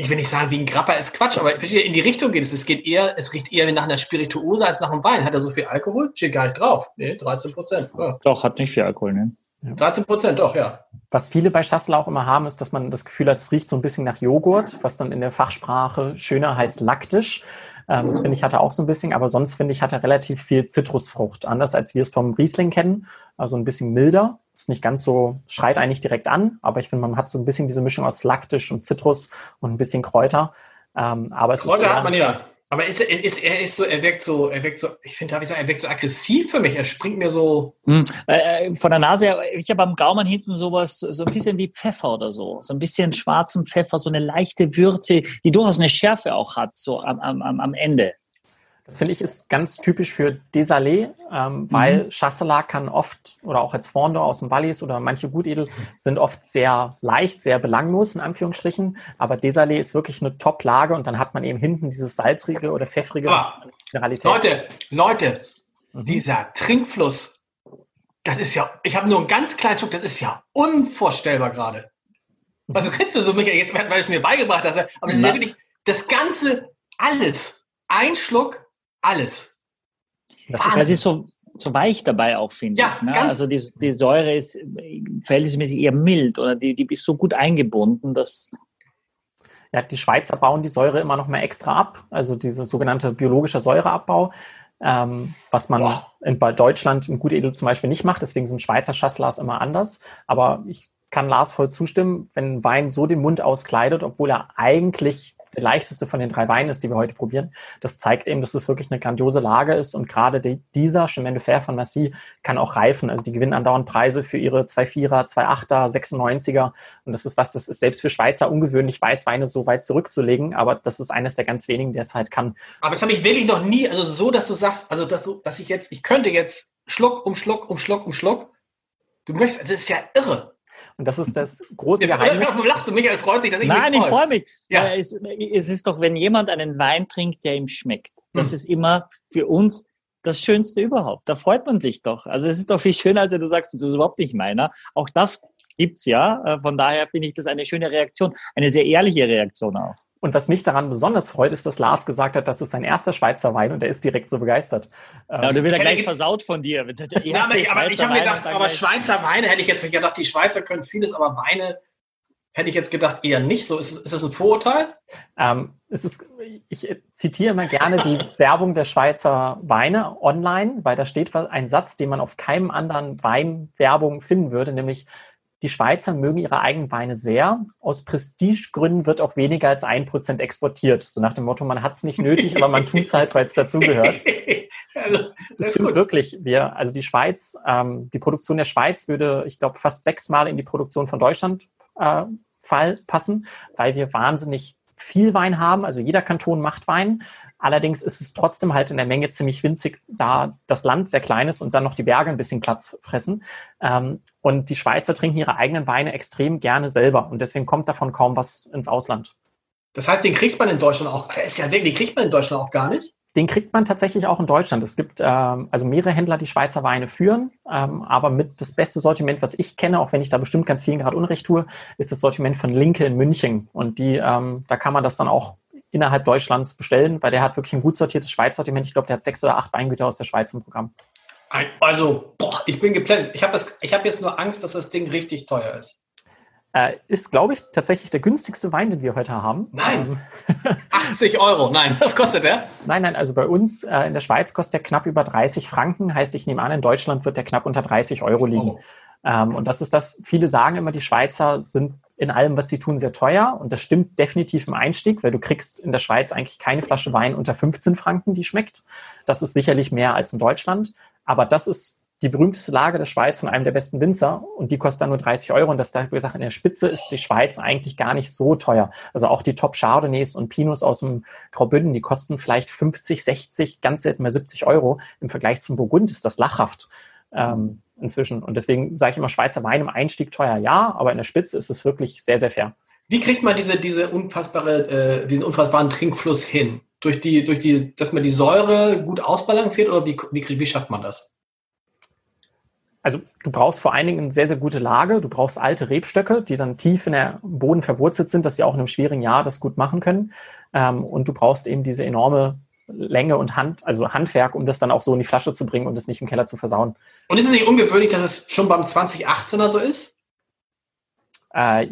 ich will nicht sagen, wie ein Grappa ist Quatsch, aber in die Richtung geht es. Es geht eher, es riecht eher nach einer Spirituose als nach einem Wein. Hat er so viel Alkohol? Steht gar nicht drauf. Nee, 13 Prozent. Ja. Doch, hat nicht viel Alkohol, ne? 13 Prozent, doch, ja. Was viele bei Schassel auch immer haben, ist, dass man das Gefühl hat, es riecht so ein bisschen nach Joghurt, was dann in der Fachsprache schöner heißt laktisch. Ähm, das finde ich hat er auch so ein bisschen, aber sonst finde ich, hat er relativ viel Zitrusfrucht, anders als wir es vom Riesling kennen. Also ein bisschen milder. Ist nicht ganz so, schreit eigentlich direkt an, aber ich finde, man hat so ein bisschen diese Mischung aus Laktisch und Zitrus und ein bisschen Kräuter. Ähm, aber es Kräuter ist hat man ja. Aber ist, ist, er ist so, er wirkt so, er wirkt so, ich finde, darf ich sagen, er wirkt so aggressiv für mich. Er springt mir so. Äh, äh von der Nase her, ich habe am Gaumen hinten sowas, so ein bisschen wie Pfeffer oder so. So ein bisschen schwarzen Pfeffer, so eine leichte Würze, die durchaus eine Schärfe auch hat, so am, am, am Ende. Das finde ich ist ganz typisch für Desalé, ähm, weil mhm. Chasselas kann oft, oder auch als Fondor aus dem Wallis oder manche Gutedel sind oft sehr leicht, sehr belanglos in Anführungsstrichen, aber Desalé ist wirklich eine Top-Lage und dann hat man eben hinten dieses salzrige oder pfeffrige ah, Leute, Leute, mhm. dieser Trinkfluss, das ist ja, ich habe nur einen ganz kleinen Schluck, das ist ja unvorstellbar gerade. Was kriegst du so, Michael, jetzt, weil du es mir beigebracht hast, aber das ist ja wirklich das Ganze, alles, ein Schluck, alles. Das ist, das ist so, so weich dabei auch, finde ja, ich. Ne? Also die, die Säure ist verhältnismäßig eher mild oder die, die ist so gut eingebunden, dass. Ja, die Schweizer bauen die Säure immer noch mal extra ab, also dieser sogenannte biologische Säureabbau, ähm, was man Boah. in bei Deutschland im Gutedel zum Beispiel nicht macht. Deswegen sind Schweizer Chasselas immer anders. Aber ich kann Lars voll zustimmen, wenn Wein so den Mund auskleidet, obwohl er eigentlich der leichteste von den drei Weinen ist, die wir heute probieren. Das zeigt eben, dass es wirklich eine grandiose Lage ist und gerade die, dieser Chemin de Fer von Massy kann auch reifen. Also die gewinnen andauernd Preise für ihre 2,4er, 2,8er, 96er und das ist was, das ist selbst für Schweizer ungewöhnlich, Weißweine so weit zurückzulegen, aber das ist eines der ganz wenigen, der es halt kann. Aber es habe ich wirklich noch nie, also so, dass du sagst, also dass, du, dass ich jetzt, ich könnte jetzt Schluck um Schluck um Schluck um Schluck, du möchtest, das ist ja irre. Und das ist das große ja, Geheimnis. Warum lachst du? Michael freut sich, dass ich Nein, mich freue. ich freue mich. Ja. Es, es, ist doch, wenn jemand einen Wein trinkt, der ihm schmeckt. Das hm. ist immer für uns das Schönste überhaupt. Da freut man sich doch. Also es ist doch viel schöner, als wenn du sagst, das ist überhaupt nicht meiner. Auch das gibt's ja. Äh, von daher finde ich das eine schöne Reaktion, eine sehr ehrliche Reaktion auch. Und was mich daran besonders freut, ist, dass Lars gesagt hat, das ist sein erster Schweizer Wein und er ist direkt so begeistert. Ja, du wird er gleich versaut von dir. Ja, aber, aber ich habe mir gedacht, aber Schweizer Weine hätte ich jetzt gedacht, die Schweizer können vieles, aber Weine hätte ich jetzt gedacht eher nicht so. Ist, ist das ein Vorurteil? Ähm, es ist, ich zitiere immer gerne die Werbung der Schweizer Weine online, weil da steht ein Satz, den man auf keinem anderen Weinwerbung finden würde, nämlich die Schweizer mögen ihre eigenen Weine sehr. Aus Prestigegründen wird auch weniger als ein Prozent exportiert. So nach dem Motto, man hat es nicht nötig, aber man tut es halt, weil es dazugehört. Also, das stimmt wirklich. Wir, also die Schweiz, ähm, die Produktion der Schweiz würde, ich glaube, fast sechsmal in die Produktion von Deutschland äh, Fall passen, weil wir wahnsinnig viel Wein haben. Also jeder Kanton macht Wein. Allerdings ist es trotzdem halt in der Menge ziemlich winzig, da das Land sehr klein ist und dann noch die Berge ein bisschen Platz fressen. Ähm, und die Schweizer trinken ihre eigenen Weine extrem gerne selber und deswegen kommt davon kaum was ins Ausland. Das heißt, den kriegt man in Deutschland auch. Der ist ja weg, den kriegt man in Deutschland auch gar nicht. Den kriegt man tatsächlich auch in Deutschland. Es gibt ähm, also mehrere Händler, die Schweizer Weine führen, ähm, aber mit das beste Sortiment, was ich kenne, auch wenn ich da bestimmt ganz vielen gerade Unrecht tue, ist das Sortiment von Linke in München. Und die, ähm, da kann man das dann auch innerhalb Deutschlands bestellen, weil der hat wirklich ein gut sortiertes Schweiz-Sortiment. Ich glaube, der hat sechs oder acht Weingüter aus der Schweiz im Programm. Also, boah, ich bin geplättet. Ich habe hab jetzt nur Angst, dass das Ding richtig teuer ist. Äh, ist, glaube ich, tatsächlich der günstigste Wein, den wir heute haben. Nein. 80 ähm, Euro. Nein, was kostet der? Nein, nein, also bei uns äh, in der Schweiz kostet der knapp über 30 Franken. Heißt, ich nehme an, in Deutschland wird der knapp unter 30 Euro liegen. Oh. Ähm, und das ist das, viele sagen immer, die Schweizer sind in allem, was sie tun, sehr teuer. Und das stimmt definitiv im Einstieg, weil du kriegst in der Schweiz eigentlich keine Flasche Wein unter 15 Franken, die schmeckt. Das ist sicherlich mehr als in Deutschland. Aber das ist die berühmteste Lage der Schweiz von einem der besten Winzer und die kostet dann nur 30 Euro. Und das da, wie gesagt, in der Spitze ist die Schweiz eigentlich gar nicht so teuer. Also auch die Top Chardonnays und Pinots aus dem Graubünden, die kosten vielleicht 50, 60, ganz selten mal 70 Euro. Im Vergleich zum Burgund ist das lachhaft. Ähm, inzwischen. Und deswegen sage ich immer, Schweizer Wein im Einstieg teuer ja, aber in der Spitze ist es wirklich sehr, sehr fair. Wie kriegt man diese, diese unfassbare, äh, diesen unfassbaren Trinkfluss hin? Durch die, durch die, dass man die Säure gut ausbalanciert oder wie, wie, wie schafft man das? Also du brauchst vor allen Dingen eine sehr, sehr gute Lage. Du brauchst alte Rebstöcke, die dann tief in der Boden verwurzelt sind, dass sie auch in einem schwierigen Jahr das gut machen können. Ähm, und du brauchst eben diese enorme Länge und Hand, also Handwerk, um das dann auch so in die Flasche zu bringen und es nicht im Keller zu versauen. Und ist es nicht ungewöhnlich, dass es schon beim 2018er so ist? Äh,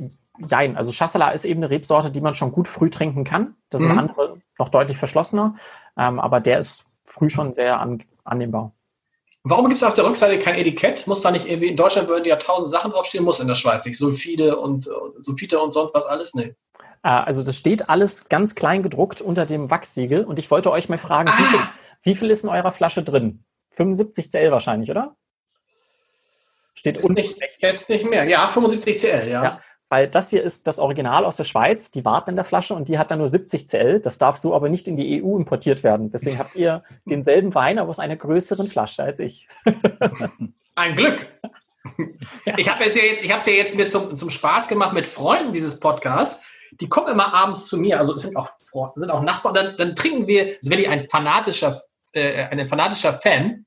jein, also Chasselas ist eben eine Rebsorte, die man schon gut früh trinken kann. Das mhm. ist andere noch deutlich verschlossener, ähm, aber der ist früh schon sehr an, annehmbar. Warum gibt es auf der Rückseite kein Etikett? Muss da nicht irgendwie, in Deutschland würden ja tausend Sachen draufstehen, muss in der Schweiz nicht. Sulfide und Sulfite und sonst was alles? Nee. Äh, also das steht alles ganz klein gedruckt unter dem Wachssiegel und ich wollte euch mal fragen, ah. wie, viel, wie, viel, ist in eurer Flasche drin? 75 Cl wahrscheinlich, oder? Steht unten nicht, Jetzt nicht mehr. Ja, 75 Cl, ja. ja. Weil das hier ist das Original aus der Schweiz, die warten in der Flasche und die hat dann nur 70 Cl. Das darf so aber nicht in die EU importiert werden. Deswegen habt ihr denselben Wein, aber aus einer größeren Flasche als ich. Ein Glück. Ich habe es ja, jetzt, ja jetzt mir zum, zum Spaß gemacht mit Freunden dieses Podcasts die kommen immer abends zu mir, also es sind auch, sind auch Nachbarn, dann, dann trinken wir, also wenn ich ein fanatischer, äh, ein fanatischer Fan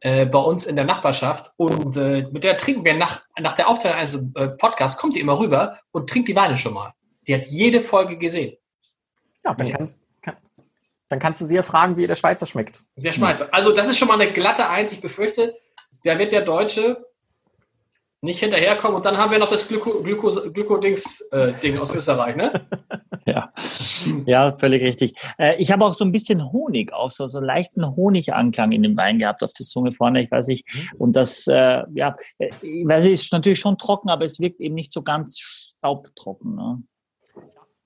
äh, bei uns in der Nachbarschaft und äh, mit der trinken wir nach, nach der Aufzeichnung eines äh, Podcasts, kommt die immer rüber und trinkt die Weine schon mal. Die hat jede Folge gesehen. Ja, dann, kannst, kann, dann kannst du sie ja fragen, wie ihr der Schweizer schmeckt. Der Schweizer. Also das ist schon mal eine glatte Eins. Ich befürchte, der wird der Deutsche nicht hinterherkommen. Und dann haben wir noch das Glyko-Dings-Ding äh, aus Österreich, ne? ja. ja, völlig richtig. Äh, ich habe auch so ein bisschen Honig, auch so, so leichten Honiganklang in dem Wein gehabt auf der Zunge vorne, ich weiß nicht. Mhm. Und das, äh, ja, ich weiß nicht, ist natürlich schon trocken, aber es wirkt eben nicht so ganz staubtrocken. Ne?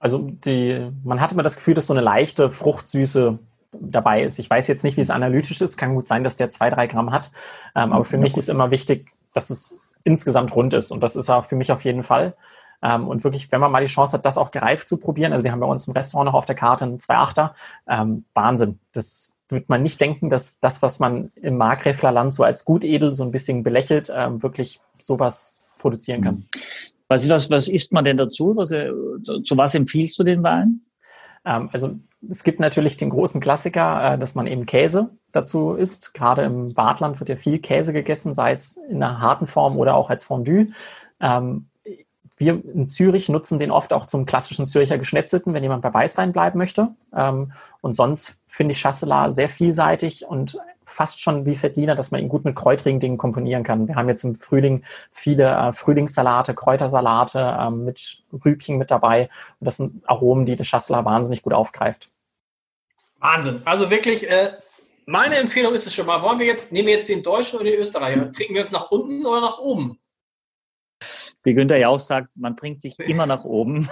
Also die, man hatte immer das Gefühl, dass so eine leichte Fruchtsüße dabei ist. Ich weiß jetzt nicht, wie es analytisch ist. Kann gut sein, dass der zwei, drei Gramm hat. Ähm, aber für ja, mich gut. ist immer wichtig, dass es insgesamt rund ist. Und das ist auch für mich auf jeden Fall. Ähm, und wirklich, wenn man mal die Chance hat, das auch gereift zu probieren, also wir haben bei uns im Restaurant noch auf der Karte einen 2,8er, ähm, Wahnsinn. Das würde man nicht denken, dass das, was man im Markgräflerland so als gut edel so ein bisschen belächelt, ähm, wirklich sowas produzieren kann. Was, was, was isst man denn dazu? Was, äh, zu was empfiehlst du den Wein? Ähm, also es gibt natürlich den großen Klassiker, äh, dass man eben Käse dazu isst. Gerade im Badland wird ja viel Käse gegessen, sei es in einer harten Form oder auch als Fondue. Ähm, wir in Zürich nutzen den oft auch zum klassischen Zürcher Geschnetzelten, wenn jemand bei Weißwein bleiben möchte. Ähm, und sonst finde ich Chasselas sehr vielseitig und fast schon wie Fettiner, dass man ihn gut mit kräutrigen Dingen komponieren kann. Wir haben jetzt im Frühling viele äh, Frühlingssalate, Kräutersalate äh, mit Rübchen mit dabei. Und das sind Aromen, die der Chasselas wahnsinnig gut aufgreift. Wahnsinn. Also wirklich, äh, meine Empfehlung ist es schon mal, wollen wir jetzt, nehmen wir jetzt den Deutschen oder den Österreicher? Trinken wir uns nach unten oder nach oben? Wie Günther ja auch sagt, man trinkt sich immer nach oben.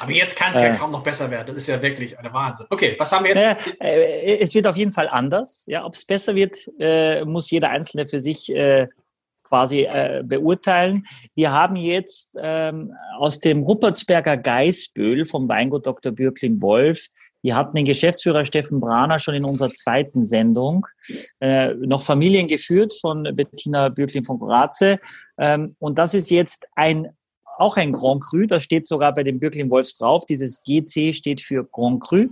Aber jetzt kann es ja äh, kaum noch besser werden. Das ist ja wirklich eine Wahnsinn. Okay, was haben wir jetzt? Äh, es wird auf jeden Fall anders. Ja, ob es besser wird, äh, muss jeder Einzelne für sich äh, quasi äh, beurteilen. Wir haben jetzt ähm, aus dem Ruppertsberger Geißböhl vom Weingut Dr. Bürkling-Wolf wir hatten den Geschäftsführer Steffen Brahner schon in unserer zweiten Sendung, äh, noch familiengeführt von Bettina Bürklin von Graze. Ähm, und das ist jetzt ein auch ein Grand Cru, das steht sogar bei dem Bürklin Wolfs drauf. Dieses GC steht für Grand Cru.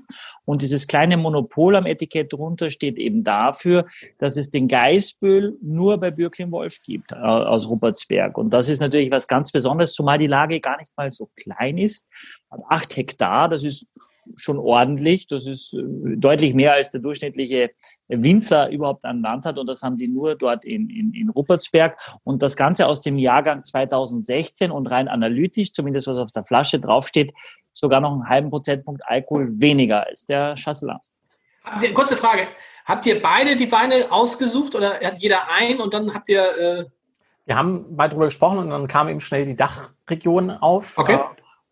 Und dieses kleine Monopol am Etikett drunter steht eben dafür, dass es den Geißböhl nur bei Bürklin Wolf gibt, äh, aus Ruppertsberg. Und das ist natürlich was ganz Besonderes, zumal die Lage gar nicht mal so klein ist. Acht Hektar, das ist schon ordentlich. Das ist äh, deutlich mehr als der durchschnittliche Winzer überhaupt an Land hat. Und das haben die nur dort in, in, in Ruppertsberg. Und das Ganze aus dem Jahrgang 2016 und rein analytisch, zumindest was auf der Flasche draufsteht, sogar noch einen halben Prozentpunkt Alkohol weniger als der Chasselas. Kurze Frage. Habt ihr beide die Weine ausgesucht oder hat jeder einen und dann habt ihr. Äh wir haben mal drüber gesprochen und dann kam eben schnell die Dachregion auf. Okay.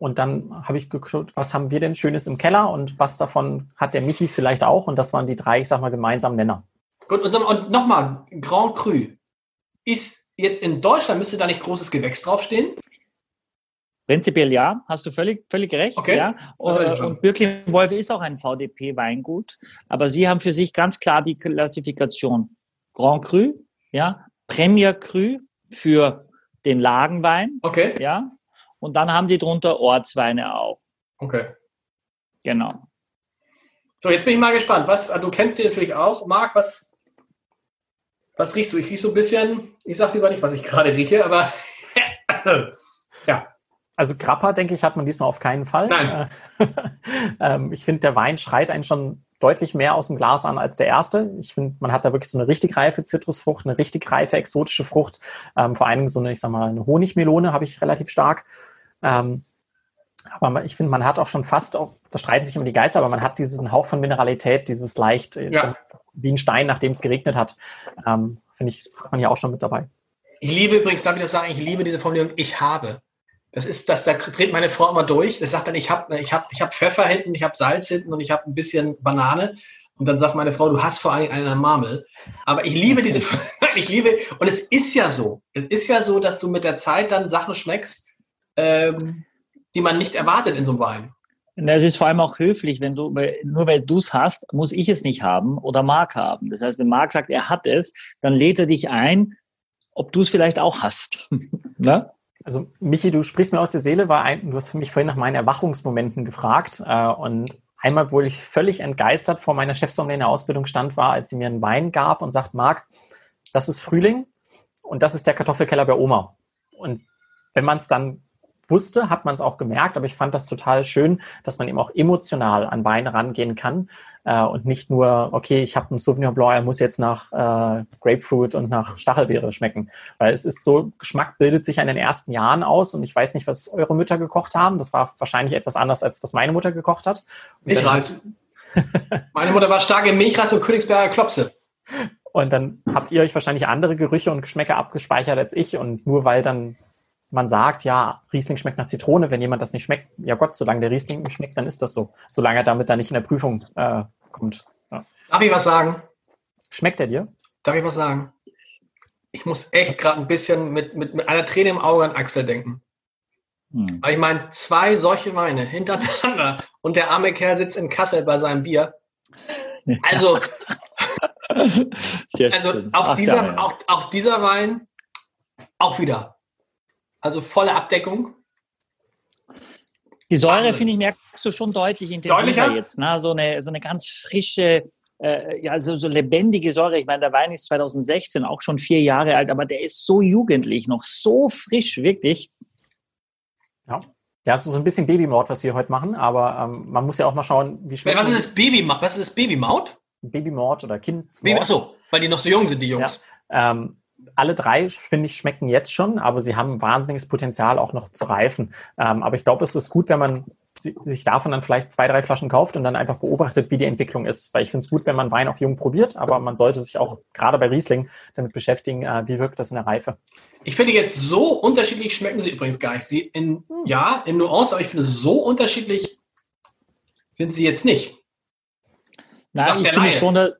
Äh, und dann habe ich geguckt, was haben wir denn Schönes im Keller und was davon hat der Michi vielleicht auch. Und das waren die drei, ich sag mal, gemeinsamen Nenner. Gut, und, und nochmal, Grand Cru. Ist jetzt in Deutschland, müsste da nicht großes Gewächs draufstehen? Prinzipiell ja, hast du völlig, völlig recht. Okay. Ja. Und, und Birklin Wolf ist auch ein VDP-Weingut, aber sie haben für sich ganz klar die Klassifikation Grand Cru, ja, Premier Cru für den Lagenwein, okay. ja, und dann haben die drunter Ortsweine auch. Okay. Genau. So, jetzt bin ich mal gespannt. Was, du kennst die natürlich auch. Marc, was, was riechst du? Ich rieche so ein bisschen, ich sage lieber nicht, was ich gerade rieche, aber ja. Also Grappa, denke ich, hat man diesmal auf keinen Fall. Nein. Ähm, ich finde, der Wein schreit einen schon deutlich mehr aus dem Glas an als der erste. Ich finde, man hat da wirklich so eine richtig reife Zitrusfrucht, eine richtig reife exotische Frucht. Ähm, vor allen Dingen so eine, ich sag mal, eine Honigmelone habe ich relativ stark. Ähm, aber ich finde, man hat auch schon fast, auch, da streiten sich immer die Geister, aber man hat diesen Hauch von Mineralität, dieses leicht, äh, ja. wie ein Stein, nachdem es geregnet hat. Ähm, finde ich, hat man ja auch schon mit dabei. Ich liebe übrigens, darf ich das sagen, ich liebe diese Formulierung, ich habe. Das ist, das, da dreht meine Frau immer durch. Das sagt dann, ich habe ich hab, ich hab Pfeffer hinten, ich habe Salz hinten und ich habe ein bisschen Banane. Und dann sagt meine Frau, du hast vor allen Dingen eine Marmel. Aber ich liebe diese, ich liebe, und es ist ja so, es ist ja so, dass du mit der Zeit dann Sachen schmeckst, ähm, die man nicht erwartet in so einem Wein. Es ist vor allem auch höflich, wenn du, nur weil du es hast, muss ich es nicht haben oder Marc haben. Das heißt, wenn Marc sagt, er hat es, dann lädt er dich ein, ob du es vielleicht auch hast. ne? Also Michi, du sprichst mir aus der Seele, war ein, du hast mich vorhin nach meinen Erwachungsmomenten gefragt äh, und einmal, wo ich völlig entgeistert vor meiner Chefsommelier in der Ausbildung stand, war, als sie mir einen Wein gab und sagt, Marc, das ist Frühling und das ist der Kartoffelkeller bei Oma. Und wenn man es dann wusste, hat man es auch gemerkt, aber ich fand das total schön, dass man eben auch emotional an Weine rangehen kann äh, und nicht nur, okay, ich habe einen Sauvignon Blanc, er muss jetzt nach äh, Grapefruit und nach Stachelbeere schmecken. Weil es ist so, Geschmack bildet sich in den ersten Jahren aus und ich weiß nicht, was eure Mütter gekocht haben. Das war wahrscheinlich etwas anders, als was meine Mutter gekocht hat. Milchreis. meine Mutter war stark im Milchreis und Königsberger Klopse. Und dann habt ihr euch wahrscheinlich andere Gerüche und Geschmäcker abgespeichert als ich. Und nur weil dann man sagt, ja, Riesling schmeckt nach Zitrone, wenn jemand das nicht schmeckt, ja Gott, solange der Riesling nicht schmeckt, dann ist das so. Solange er damit dann nicht in der Prüfung äh, kommt. Ja. Darf ich was sagen? Schmeckt er dir? Darf ich was sagen? Ich muss echt gerade ein bisschen mit, mit, mit einer Träne im Auge an Axel denken. Hm. Weil ich meine, zwei solche Weine hintereinander und der arme Kerl sitzt in Kassel bei seinem Bier. Also, also auch, Ach, dieser, ja. auch, auch dieser Wein, auch wieder also volle Abdeckung. Die Säure, finde ich, merkst du schon deutlich intensiver Deutlicher? jetzt. Ne? So, eine, so eine ganz frische, äh, ja, so, so lebendige Säure. Ich meine, der Wein ist 2016 auch schon vier Jahre alt, aber der ist so jugendlich, noch so frisch, wirklich. Ja. Ja, es ist so ein bisschen Babymord, was wir heute machen, aber ähm, man muss ja auch mal schauen, wie schmeckt Was ist das Baby, was ist das Babymord? Babymord oder Kindsmord. Baby, achso, weil die noch so jung sind, die Jungs. Ja, ähm, alle drei, finde ich, schmecken jetzt schon, aber sie haben wahnsinniges Potenzial auch noch zu reifen. Ähm, aber ich glaube, es ist gut, wenn man sich davon dann vielleicht zwei, drei Flaschen kauft und dann einfach beobachtet, wie die Entwicklung ist. Weil ich finde es gut, wenn man Wein auch jung probiert, aber man sollte sich auch gerade bei Riesling damit beschäftigen, äh, wie wirkt das in der Reife. Ich finde jetzt so unterschiedlich schmecken sie übrigens gar nicht. Sie in, hm. ja, in Nuance, aber ich finde so unterschiedlich sind sie jetzt nicht. Nein, ich finde schon, dass,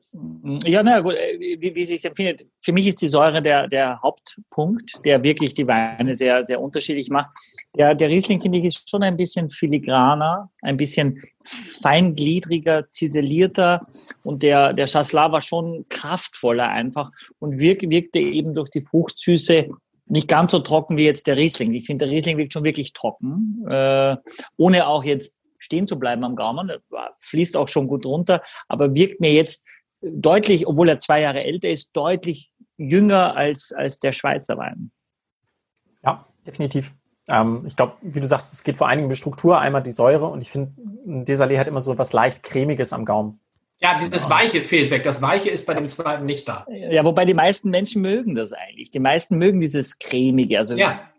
ja, na gut, äh, wie, wie sich empfindet. Für mich ist die Säure der, der Hauptpunkt, der wirklich die Weine sehr, sehr unterschiedlich macht. Ja, der Riesling, finde ich, ist schon ein bisschen filigraner, ein bisschen feingliedriger, ziselierter und der, der Chasselas war schon kraftvoller einfach und wirk, wirkte eben durch die Fruchtsüße nicht ganz so trocken wie jetzt der Riesling. Ich finde, der Riesling wirkt schon wirklich trocken, äh, ohne auch jetzt stehen zu bleiben am Gaumen. Fließt auch schon gut runter, aber wirkt mir jetzt deutlich, obwohl er zwei Jahre älter ist, deutlich jünger als, als der Schweizer Wein. Ja, definitiv. Ähm, ich glaube, wie du sagst, es geht vor allen Dingen um die Struktur, einmal die Säure und ich finde, Desalé hat immer so was leicht cremiges am Gaumen. Ja, dieses Weiche fehlt weg. Das Weiche ist bei dem zweiten nicht da. Ja, wobei die meisten Menschen mögen das eigentlich. Die meisten mögen dieses cremige. Also ja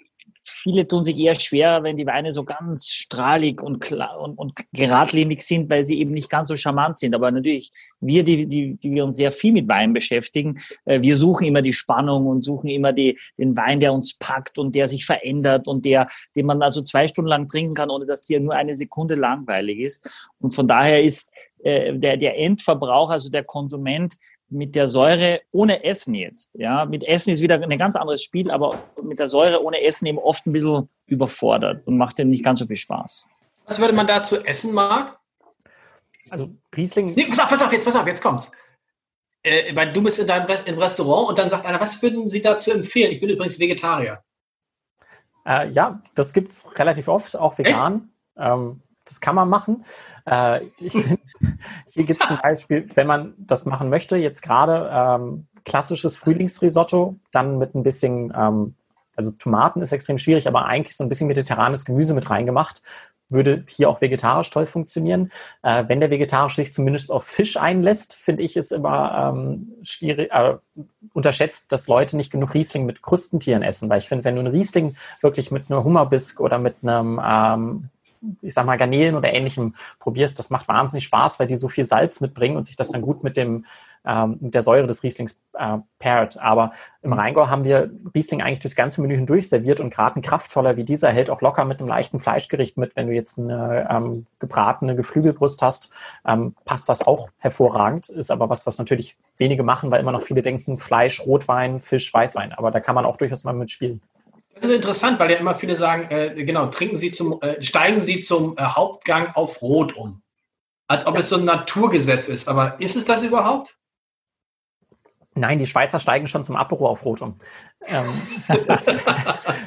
viele tun sich eher schwer, wenn die Weine so ganz strahlig und klar und, und geradlinig sind, weil sie eben nicht ganz so charmant sind. Aber natürlich, wir, die, die, die wir uns sehr viel mit Wein beschäftigen, äh, wir suchen immer die Spannung und suchen immer die, den Wein, der uns packt und der sich verändert und der, den man also zwei Stunden lang trinken kann, ohne dass dir nur eine Sekunde langweilig ist. Und von daher ist äh, der, der Endverbraucher, also der Konsument, mit der Säure ohne Essen jetzt. Ja, mit Essen ist wieder ein ganz anderes Spiel, aber mit der Säure ohne Essen eben oft ein bisschen überfordert und macht dann nicht ganz so viel Spaß. Was würde man dazu essen, Marc? Also Riesling. Nee, pass auf, pass auf, jetzt, pass auf, jetzt kommt's. Äh, du bist in deinem im Restaurant und dann sagt einer, was würden Sie dazu empfehlen? Ich bin übrigens Vegetarier. Äh, ja, das gibt es relativ oft, auch vegan. Ähm, das kann man machen. Äh, hier gibt es zum Beispiel, wenn man das machen möchte, jetzt gerade ähm, klassisches Frühlingsrisotto, dann mit ein bisschen, ähm, also Tomaten ist extrem schwierig, aber eigentlich so ein bisschen mediterranes Gemüse mit reingemacht, würde hier auch vegetarisch toll funktionieren. Äh, wenn der vegetarisch sich zumindest auf Fisch einlässt, finde ich es immer ähm, schwierig, äh, unterschätzt, dass Leute nicht genug Riesling mit Krustentieren essen, weil ich finde, wenn du einen Riesling wirklich mit einer Hummerbisk oder mit einem ähm, ich sag mal, Garnelen oder ähnlichem probierst, das macht wahnsinnig Spaß, weil die so viel Salz mitbringen und sich das dann gut mit dem ähm, mit der Säure des Rieslings äh, pairt. Aber im mhm. Rheingau haben wir Riesling eigentlich durchs ganze Menü hindurch serviert und gerade ein kraftvoller wie dieser hält auch locker mit einem leichten Fleischgericht mit. Wenn du jetzt eine ähm, gebratene Geflügelbrust hast, ähm, passt das auch hervorragend. Ist aber was, was natürlich wenige machen, weil immer noch viele denken Fleisch, Rotwein, Fisch, Weißwein. Aber da kann man auch durchaus mal mitspielen. Das ist interessant, weil ja immer viele sagen, äh, genau, trinken Sie zum, äh, steigen Sie zum äh, Hauptgang auf Rot um. Als ob ja. es so ein Naturgesetz ist. Aber ist es das überhaupt? Nein, die Schweizer steigen schon zum Apero auf Rot um. Ähm, das,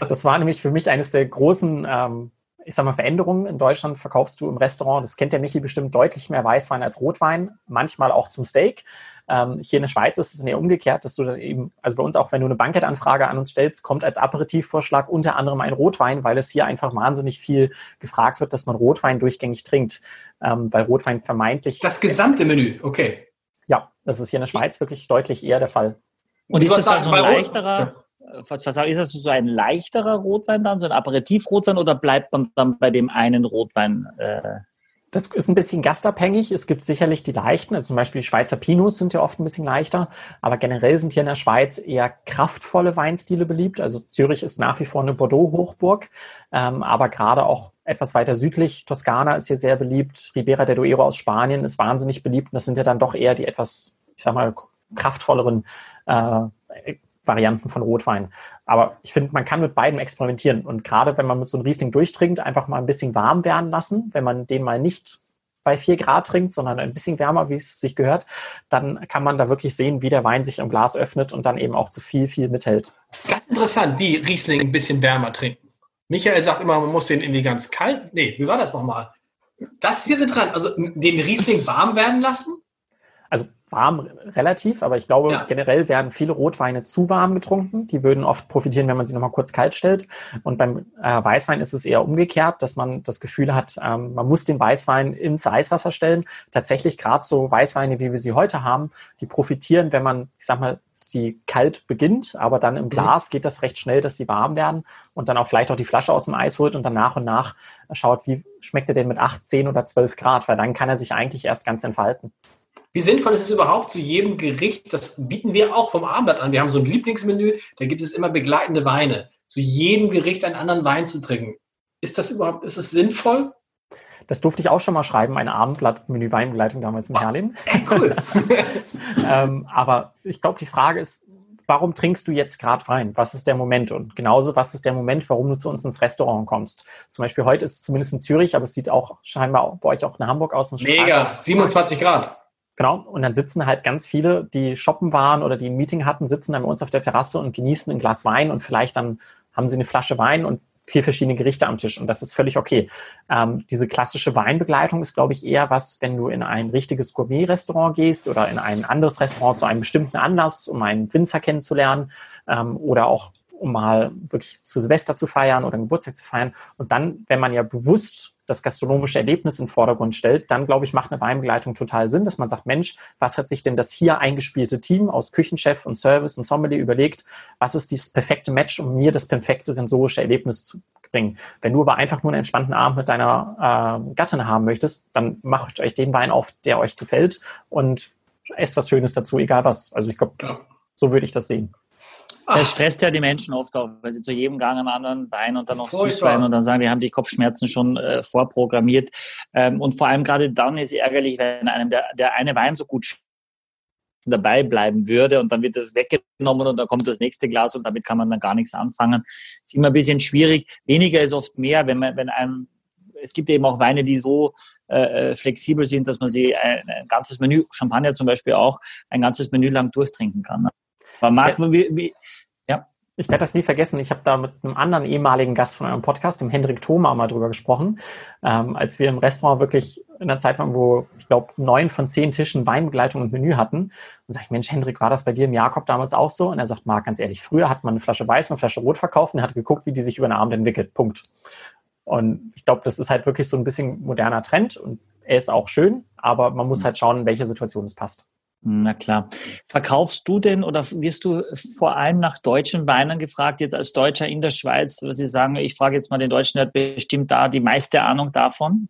das, war nämlich für mich eines der großen, ähm, ich sag mal, Veränderungen. In Deutschland verkaufst du im Restaurant, das kennt der Michi bestimmt, deutlich mehr Weißwein als Rotwein, manchmal auch zum Steak. Ähm, hier in der Schweiz ist es eher umgekehrt, dass du dann eben, also bei uns auch, wenn du eine Bankettanfrage an uns stellst, kommt als Aperitivvorschlag unter anderem ein Rotwein, weil es hier einfach wahnsinnig viel gefragt wird, dass man Rotwein durchgängig trinkt, ähm, weil Rotwein vermeintlich. Das gesamte Menü, okay. Ja, das ist hier in der Schweiz wirklich deutlich eher der Fall. Und ist das dann so ein leichterer, was, was ist das so ein leichterer Rotwein dann, so ein Aperitiv-Rotwein oder bleibt man dann bei dem einen Rotwein? Äh das ist ein bisschen gastabhängig. Es gibt sicherlich die leichten, also zum Beispiel die Schweizer Pinots sind ja oft ein bisschen leichter, aber generell sind hier in der Schweiz eher kraftvolle Weinstile beliebt. Also Zürich ist nach wie vor eine Bordeaux-Hochburg, ähm, aber gerade auch etwas weiter südlich, Toskana ist hier sehr beliebt, Ribera del Duero aus Spanien ist wahnsinnig beliebt. Und das sind ja dann doch eher die etwas, ich sag mal, kraftvolleren äh, Varianten von Rotwein. Aber ich finde, man kann mit beiden experimentieren. Und gerade wenn man mit so einem Riesling durchtrinkt, einfach mal ein bisschen warm werden lassen. Wenn man den mal nicht bei vier Grad trinkt, sondern ein bisschen wärmer, wie es sich gehört, dann kann man da wirklich sehen, wie der Wein sich im Glas öffnet und dann eben auch zu viel, viel mithält. Ganz interessant, wie Riesling ein bisschen wärmer trinken. Michael sagt immer, man muss den irgendwie ganz kalt. Nee, wie war das nochmal? Das hier sind dran. Also den Riesling warm werden lassen? Also warm relativ, aber ich glaube, ja. generell werden viele Rotweine zu warm getrunken. Die würden oft profitieren, wenn man sie nochmal kurz kalt stellt. Und beim äh, Weißwein ist es eher umgekehrt, dass man das Gefühl hat, ähm, man muss den Weißwein ins Eiswasser stellen. Tatsächlich gerade so Weißweine, wie wir sie heute haben, die profitieren, wenn man, ich sag mal, sie kalt beginnt, aber dann im mhm. Glas geht das recht schnell, dass sie warm werden und dann auch vielleicht auch die Flasche aus dem Eis holt und dann nach und nach schaut, wie schmeckt er denn mit 8, 10 oder 12 Grad, weil dann kann er sich eigentlich erst ganz entfalten. Wie sinnvoll ist es überhaupt zu jedem Gericht, das bieten wir auch vom Abendblatt an. Wir haben so ein Lieblingsmenü, da gibt es immer begleitende Weine. Zu jedem Gericht einen anderen Wein zu trinken. Ist das überhaupt, ist es sinnvoll? Das durfte ich auch schon mal schreiben, eine Abendblatt-Menü-Weinbegleitung damals in Herlin. cool. ähm, aber ich glaube, die Frage ist, warum trinkst du jetzt gerade Wein? Was ist der Moment? Und genauso, was ist der Moment, warum du zu uns ins Restaurant kommst? Zum Beispiel heute ist es zumindest in Zürich, aber es sieht auch scheinbar bei euch auch in Hamburg aus. Mega, 27 Grad. Genau, und dann sitzen halt ganz viele, die shoppen waren oder die ein Meeting hatten, sitzen dann bei uns auf der Terrasse und genießen ein Glas Wein und vielleicht dann haben sie eine Flasche Wein und vier verschiedene Gerichte am Tisch und das ist völlig okay. Ähm, diese klassische Weinbegleitung ist, glaube ich, eher was, wenn du in ein richtiges Gourmet-Restaurant gehst oder in ein anderes Restaurant zu einem bestimmten Anlass, um einen Winzer kennenzulernen ähm, oder auch um mal wirklich zu Silvester zu feiern oder Geburtstag zu feiern. Und dann, wenn man ja bewusst das gastronomische Erlebnis in den Vordergrund stellt, dann glaube ich, macht eine Weinbegleitung total Sinn, dass man sagt, Mensch, was hat sich denn das hier eingespielte Team aus Küchenchef und Service und Sommelier überlegt? Was ist dieses perfekte Match, um mir das perfekte sensorische Erlebnis zu bringen? Wenn du aber einfach nur einen entspannten Abend mit deiner äh, Gattin haben möchtest, dann macht euch den Wein auf, der euch gefällt und esst was Schönes dazu, egal was. Also ich glaube, so würde ich das sehen. Das stresst ja die Menschen oft auch, weil sie zu jedem Gang einen anderen Wein und dann noch Süßwein und dann sagen, wir haben die Kopfschmerzen schon äh, vorprogrammiert. Ähm, und vor allem gerade dann ist es ärgerlich, wenn einem der, der eine Wein so gut dabei bleiben würde und dann wird das weggenommen und dann kommt das nächste Glas und damit kann man dann gar nichts anfangen. Ist immer ein bisschen schwierig. Weniger ist oft mehr, wenn man, wenn einem es gibt eben auch Weine, die so äh, äh flexibel sind, dass man sie ein, ein, ganzes Menü, Champagner zum Beispiel auch, ein ganzes Menü lang durchtrinken kann. Aber Marc, wie, wie, ja. Ich werde das nie vergessen. Ich habe da mit einem anderen ehemaligen Gast von eurem Podcast, dem Hendrik Thoma, mal drüber gesprochen, ähm, als wir im Restaurant wirklich in der Zeit waren, wo ich glaube neun von zehn Tischen Weinbegleitung und Menü hatten. Und sage ich, Mensch, Hendrik, war das bei dir im Jakob damals auch so? Und er sagt, Marc, ganz ehrlich, früher hat man eine Flasche Weiß und eine Flasche Rot verkauft und hat geguckt, wie die sich über den Abend entwickelt. Punkt. Und ich glaube, das ist halt wirklich so ein bisschen moderner Trend und er ist auch schön, aber man muss halt schauen, in welcher Situation es passt. Na klar. Verkaufst du denn oder wirst du vor allem nach deutschen Weinen gefragt, jetzt als Deutscher in der Schweiz, was Sie sagen, ich frage jetzt mal den Deutschen, der hat bestimmt da die meiste Ahnung davon?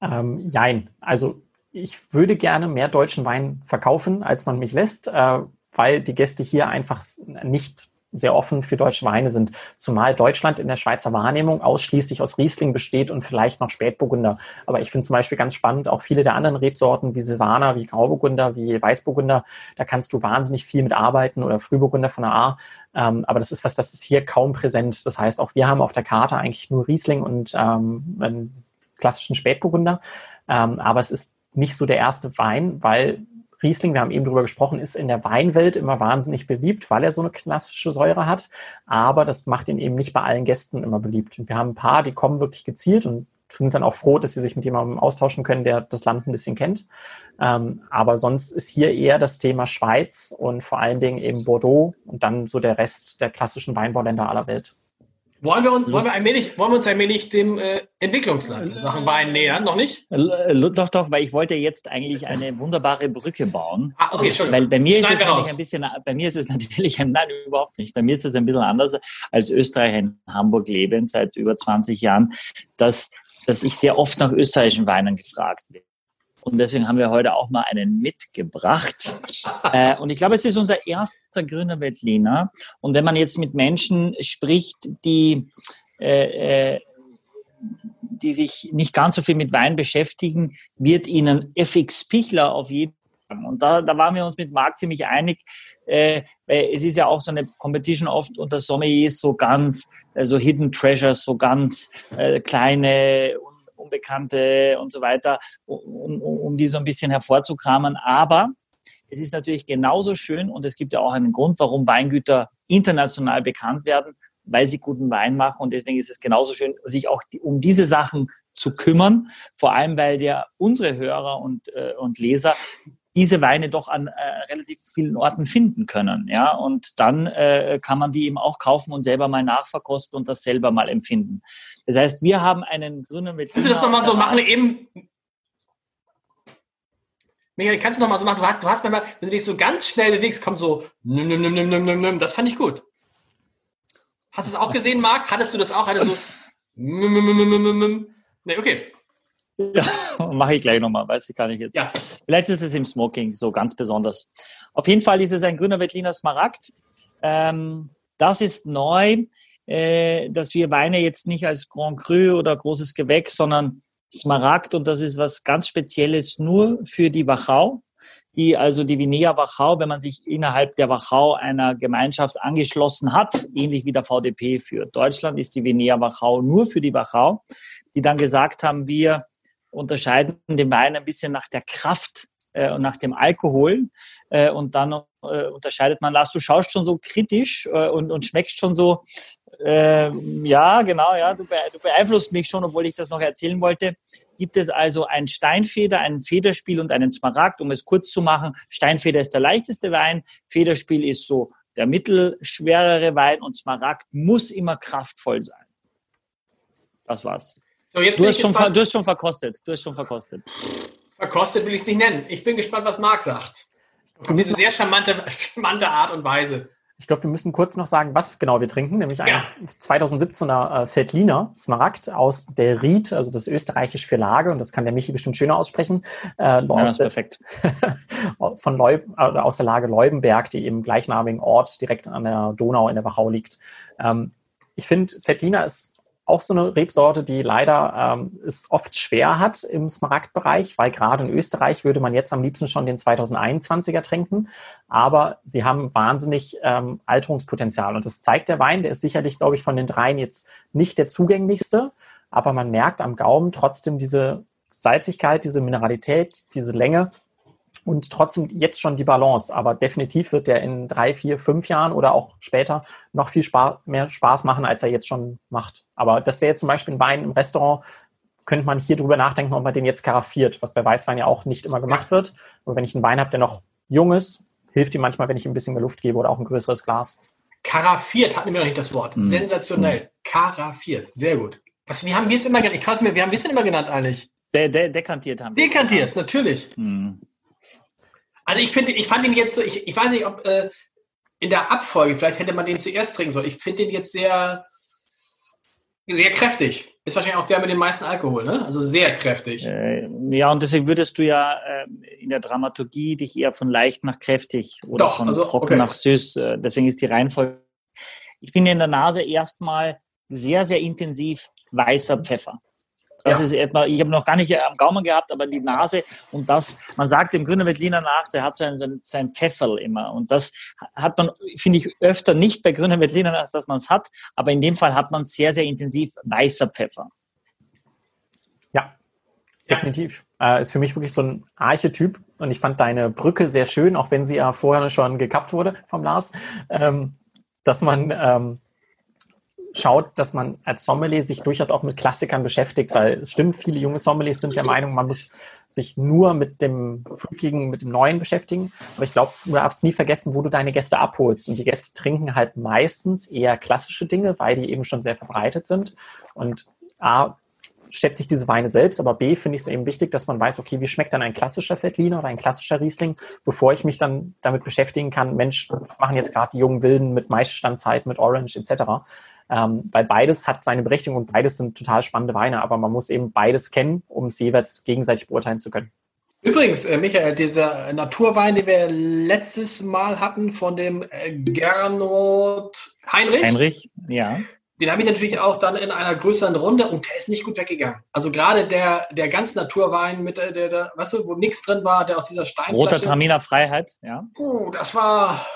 Ähm, jein. Also ich würde gerne mehr deutschen Wein verkaufen, als man mich lässt, äh, weil die Gäste hier einfach nicht sehr offen für deutsche Weine sind, zumal Deutschland in der Schweizer Wahrnehmung ausschließlich aus Riesling besteht und vielleicht noch Spätburgunder. Aber ich finde zum Beispiel ganz spannend, auch viele der anderen Rebsorten wie Silvaner, wie Grauburgunder, wie Weißburgunder, da kannst du wahnsinnig viel mit arbeiten oder Frühburgunder von der A. Ähm, aber das ist was, das ist hier kaum präsent. Das heißt, auch wir haben auf der Karte eigentlich nur Riesling und ähm, einen klassischen Spätburgunder. Ähm, aber es ist nicht so der erste Wein, weil Riesling, wir haben eben drüber gesprochen, ist in der Weinwelt immer wahnsinnig beliebt, weil er so eine klassische Säure hat. Aber das macht ihn eben nicht bei allen Gästen immer beliebt. Und wir haben ein paar, die kommen wirklich gezielt und sind dann auch froh, dass sie sich mit jemandem austauschen können, der das Land ein bisschen kennt. Ähm, aber sonst ist hier eher das Thema Schweiz und vor allen Dingen eben Bordeaux und dann so der Rest der klassischen Weinbauländer aller Welt. Wollen wir, uns, wollen, wir allmählich, wollen wir uns allmählich dem äh, Entwicklungsland in Sachen Wein nähern? Noch nicht? Äh, doch, doch, weil ich wollte jetzt eigentlich eine wunderbare Brücke bauen. Ah, okay, schon. Weil bei mir ist es natürlich ein bisschen, bei mir ist es natürlich, nein, überhaupt nicht. Bei mir ist es ein bisschen anders als Österreicher in Hamburg leben seit über 20 Jahren, dass, dass ich sehr oft nach österreichischen Weinen gefragt werde. Und deswegen haben wir heute auch mal einen mitgebracht. äh, und ich glaube, es ist unser erster grüner Veltliner. Und wenn man jetzt mit Menschen spricht, die, äh, äh, die sich nicht ganz so viel mit Wein beschäftigen, wird ihnen FX Pichler auf jeden Fall. Und da, da waren wir uns mit Marc ziemlich einig. Äh, es ist ja auch so eine Competition oft unter Sommeliers so ganz, äh, so Hidden Treasures, so ganz kleine Unbekannte und so weiter, um, um die so ein bisschen hervorzukramen. Aber es ist natürlich genauso schön und es gibt ja auch einen Grund, warum Weingüter international bekannt werden, weil sie guten Wein machen. Und deswegen ist es genauso schön, sich auch um diese Sachen zu kümmern. Vor allem, weil der unsere Hörer und, äh, und Leser diese Weine doch an äh, relativ vielen Orten finden können. Ja, und dann äh, kann man die eben auch kaufen und selber mal nachverkosten und das selber mal empfinden. Das heißt, wir haben einen grünen Veltliner. Kannst du das nochmal so machen, eben? Michael, kannst du nochmal so machen? Du hast, du hast manchmal, wenn du dich so ganz schnell bewegst, kommt so, nimm, nimm, nimm, nimm, nimm, nimm. das fand ich gut. Hast du es auch gesehen, Marc? Hattest du das auch? Hattest du so, nee, okay. Ja, mache ich gleich nochmal, weiß ich gar nicht jetzt. Ja. Vielleicht ist es im Smoking so ganz besonders. Auf jeden Fall ist es ein grüner Veltliner Smaragd. Ähm, das ist neu, äh, dass wir Weine jetzt nicht als Grand Cru oder großes Gewächs, sondern Smaragd und das ist was ganz Spezielles nur für die Wachau. Die, also die Vinea Wachau, wenn man sich innerhalb der Wachau einer Gemeinschaft angeschlossen hat, ähnlich wie der VDP für Deutschland, ist die Vinea Wachau nur für die Wachau, die dann gesagt haben, wir unterscheiden den Wein ein bisschen nach der Kraft äh, und nach dem Alkohol. Äh, und dann äh, unterscheidet man, Lars, du schaust schon so kritisch und, und schmeckst schon so, äh, ja, genau, ja, du, du, beeinflusst mich schon, obwohl ich das noch erzählen wollte. Gibt es also ein Steinfeder, ein Federspiel und einen Smaragd, um es kurz zu machen. Steinfeder ist der leichteste Wein, Federspiel ist so der mittelschwerere Wein und Smaragd muss immer kraftvoll sein. Das war's. So, du, hast schon, du hast schon verkostet. Du hast schon verkostet. Verkostet will ich es nicht nennen. Ich bin gespannt, was Marc sagt. Auf diese sehr charmante, charmante Art und Weise. Ich glaube, wir müssen kurz noch sagen, was genau wir trinken, nämlich ja. ein 2017er äh, Veltliner Smaragd aus der Ried, also das österreichisch für Lage, und das kann der Michi bestimmt schöner aussprechen. Äh, ja, das ist perfekt. von Leub, äh, aus der Lage Leubenberg, die im gleichnamigen Ort direkt an der Donau in der Wachau liegt. Ähm, ich finde, Veltliner ist auch so eine Rebsorte, die leider ähm, es oft schwer hat im Smaragdbereich, weil gerade in Österreich würde man jetzt am liebsten schon den 2021er trinken. Aber sie haben wahnsinnig ähm, Alterungspotenzial. Und das zeigt der Wein. Der ist sicherlich, glaube ich, von den dreien jetzt nicht der zugänglichste. Aber man merkt am Gaumen trotzdem diese Salzigkeit, diese Mineralität, diese Länge und trotzdem jetzt schon die Balance. Aber definitiv wird der in drei, vier, fünf Jahren oder auch später noch viel Spaß, mehr Spaß machen, als er jetzt schon macht. Aber das wäre jetzt zum Beispiel ein Wein im Restaurant, könnte man hier drüber nachdenken, ob man den jetzt karaffiert, was bei Weißwein ja auch nicht immer gemacht wird. Und wenn ich einen Wein habe, der noch jung ist, hilft ihm manchmal, wenn ich ihm ein bisschen mehr Luft gebe oder auch ein größeres Glas. Karaffiert hatten wir noch nicht das Wort. Mhm. Sensationell. Karaffiert. Sehr gut. Was, wie haben wir es immer genannt? Ich kann es mir, wir haben wir es immer genannt eigentlich? De, de, dekantiert haben wir Dekantiert, natürlich. Mhm. Also ich finde, ich fand ihn jetzt so, ich, ich weiß nicht, ob äh, in der Abfolge, vielleicht hätte man den zuerst trinken sollen. Ich finde den jetzt sehr, sehr kräftig. Ist wahrscheinlich auch der mit dem meisten Alkohol, ne? Also sehr kräftig. Äh, ja, und deswegen würdest du ja äh, in der Dramaturgie dich eher von leicht nach kräftig oder Doch, von also, trocken okay. nach süß. Äh, deswegen ist die Reihenfolge. Ich finde in der Nase erstmal sehr, sehr intensiv weißer Pfeffer. Das ja. ist etwa, ich habe noch gar nicht am Gaumen gehabt, aber die Nase und das, man sagt dem grünen Veltliner nach, der hat so ein, so ein Pfefferl immer. Und das hat man, finde ich, öfter nicht bei grünen Veltlinern, als dass man es hat. Aber in dem Fall hat man sehr, sehr intensiv weißer Pfeffer. Ja, definitiv. Äh, ist für mich wirklich so ein Archetyp. Und ich fand deine Brücke sehr schön, auch wenn sie ja vorher schon gekappt wurde vom Lars. Ähm, dass man ähm, schaut, dass man als Sommelier sich durchaus auch mit Klassikern beschäftigt, weil es stimmt, viele junge Sommeliers sind der Meinung, man muss sich nur mit dem Flügigen, mit dem Neuen beschäftigen. Aber ich glaube, du darfst nie vergessen, wo du deine Gäste abholst. Und die Gäste trinken halt meistens eher klassische Dinge, weil die eben schon sehr verbreitet sind. Und A, schätze ich diese Weine selbst, aber B, finde ich es eben wichtig, dass man weiß, okay, wie schmeckt dann ein klassischer Veltliner oder ein klassischer Riesling, bevor ich mich dann damit beschäftigen kann, Mensch, was machen jetzt gerade die jungen Wilden mit Maisstandzeit, mit Orange etc. Ähm, weil beides hat seine Berechtigung und beides sind total spannende Weine, aber man muss eben beides kennen, um es jeweils gegenseitig beurteilen zu können. Übrigens, äh, Michael, dieser Naturwein, den wir letztes Mal hatten von dem äh, Gernot Heinrich. Heinrich, ja. Den habe ich natürlich auch dann in einer größeren Runde und der ist nicht gut weggegangen. Also gerade der, der ganz Naturwein mit der, der, der weißt du, wo nichts drin war, der aus dieser Steinflasche. Roter Traminer Freiheit, ja. Uh, das war,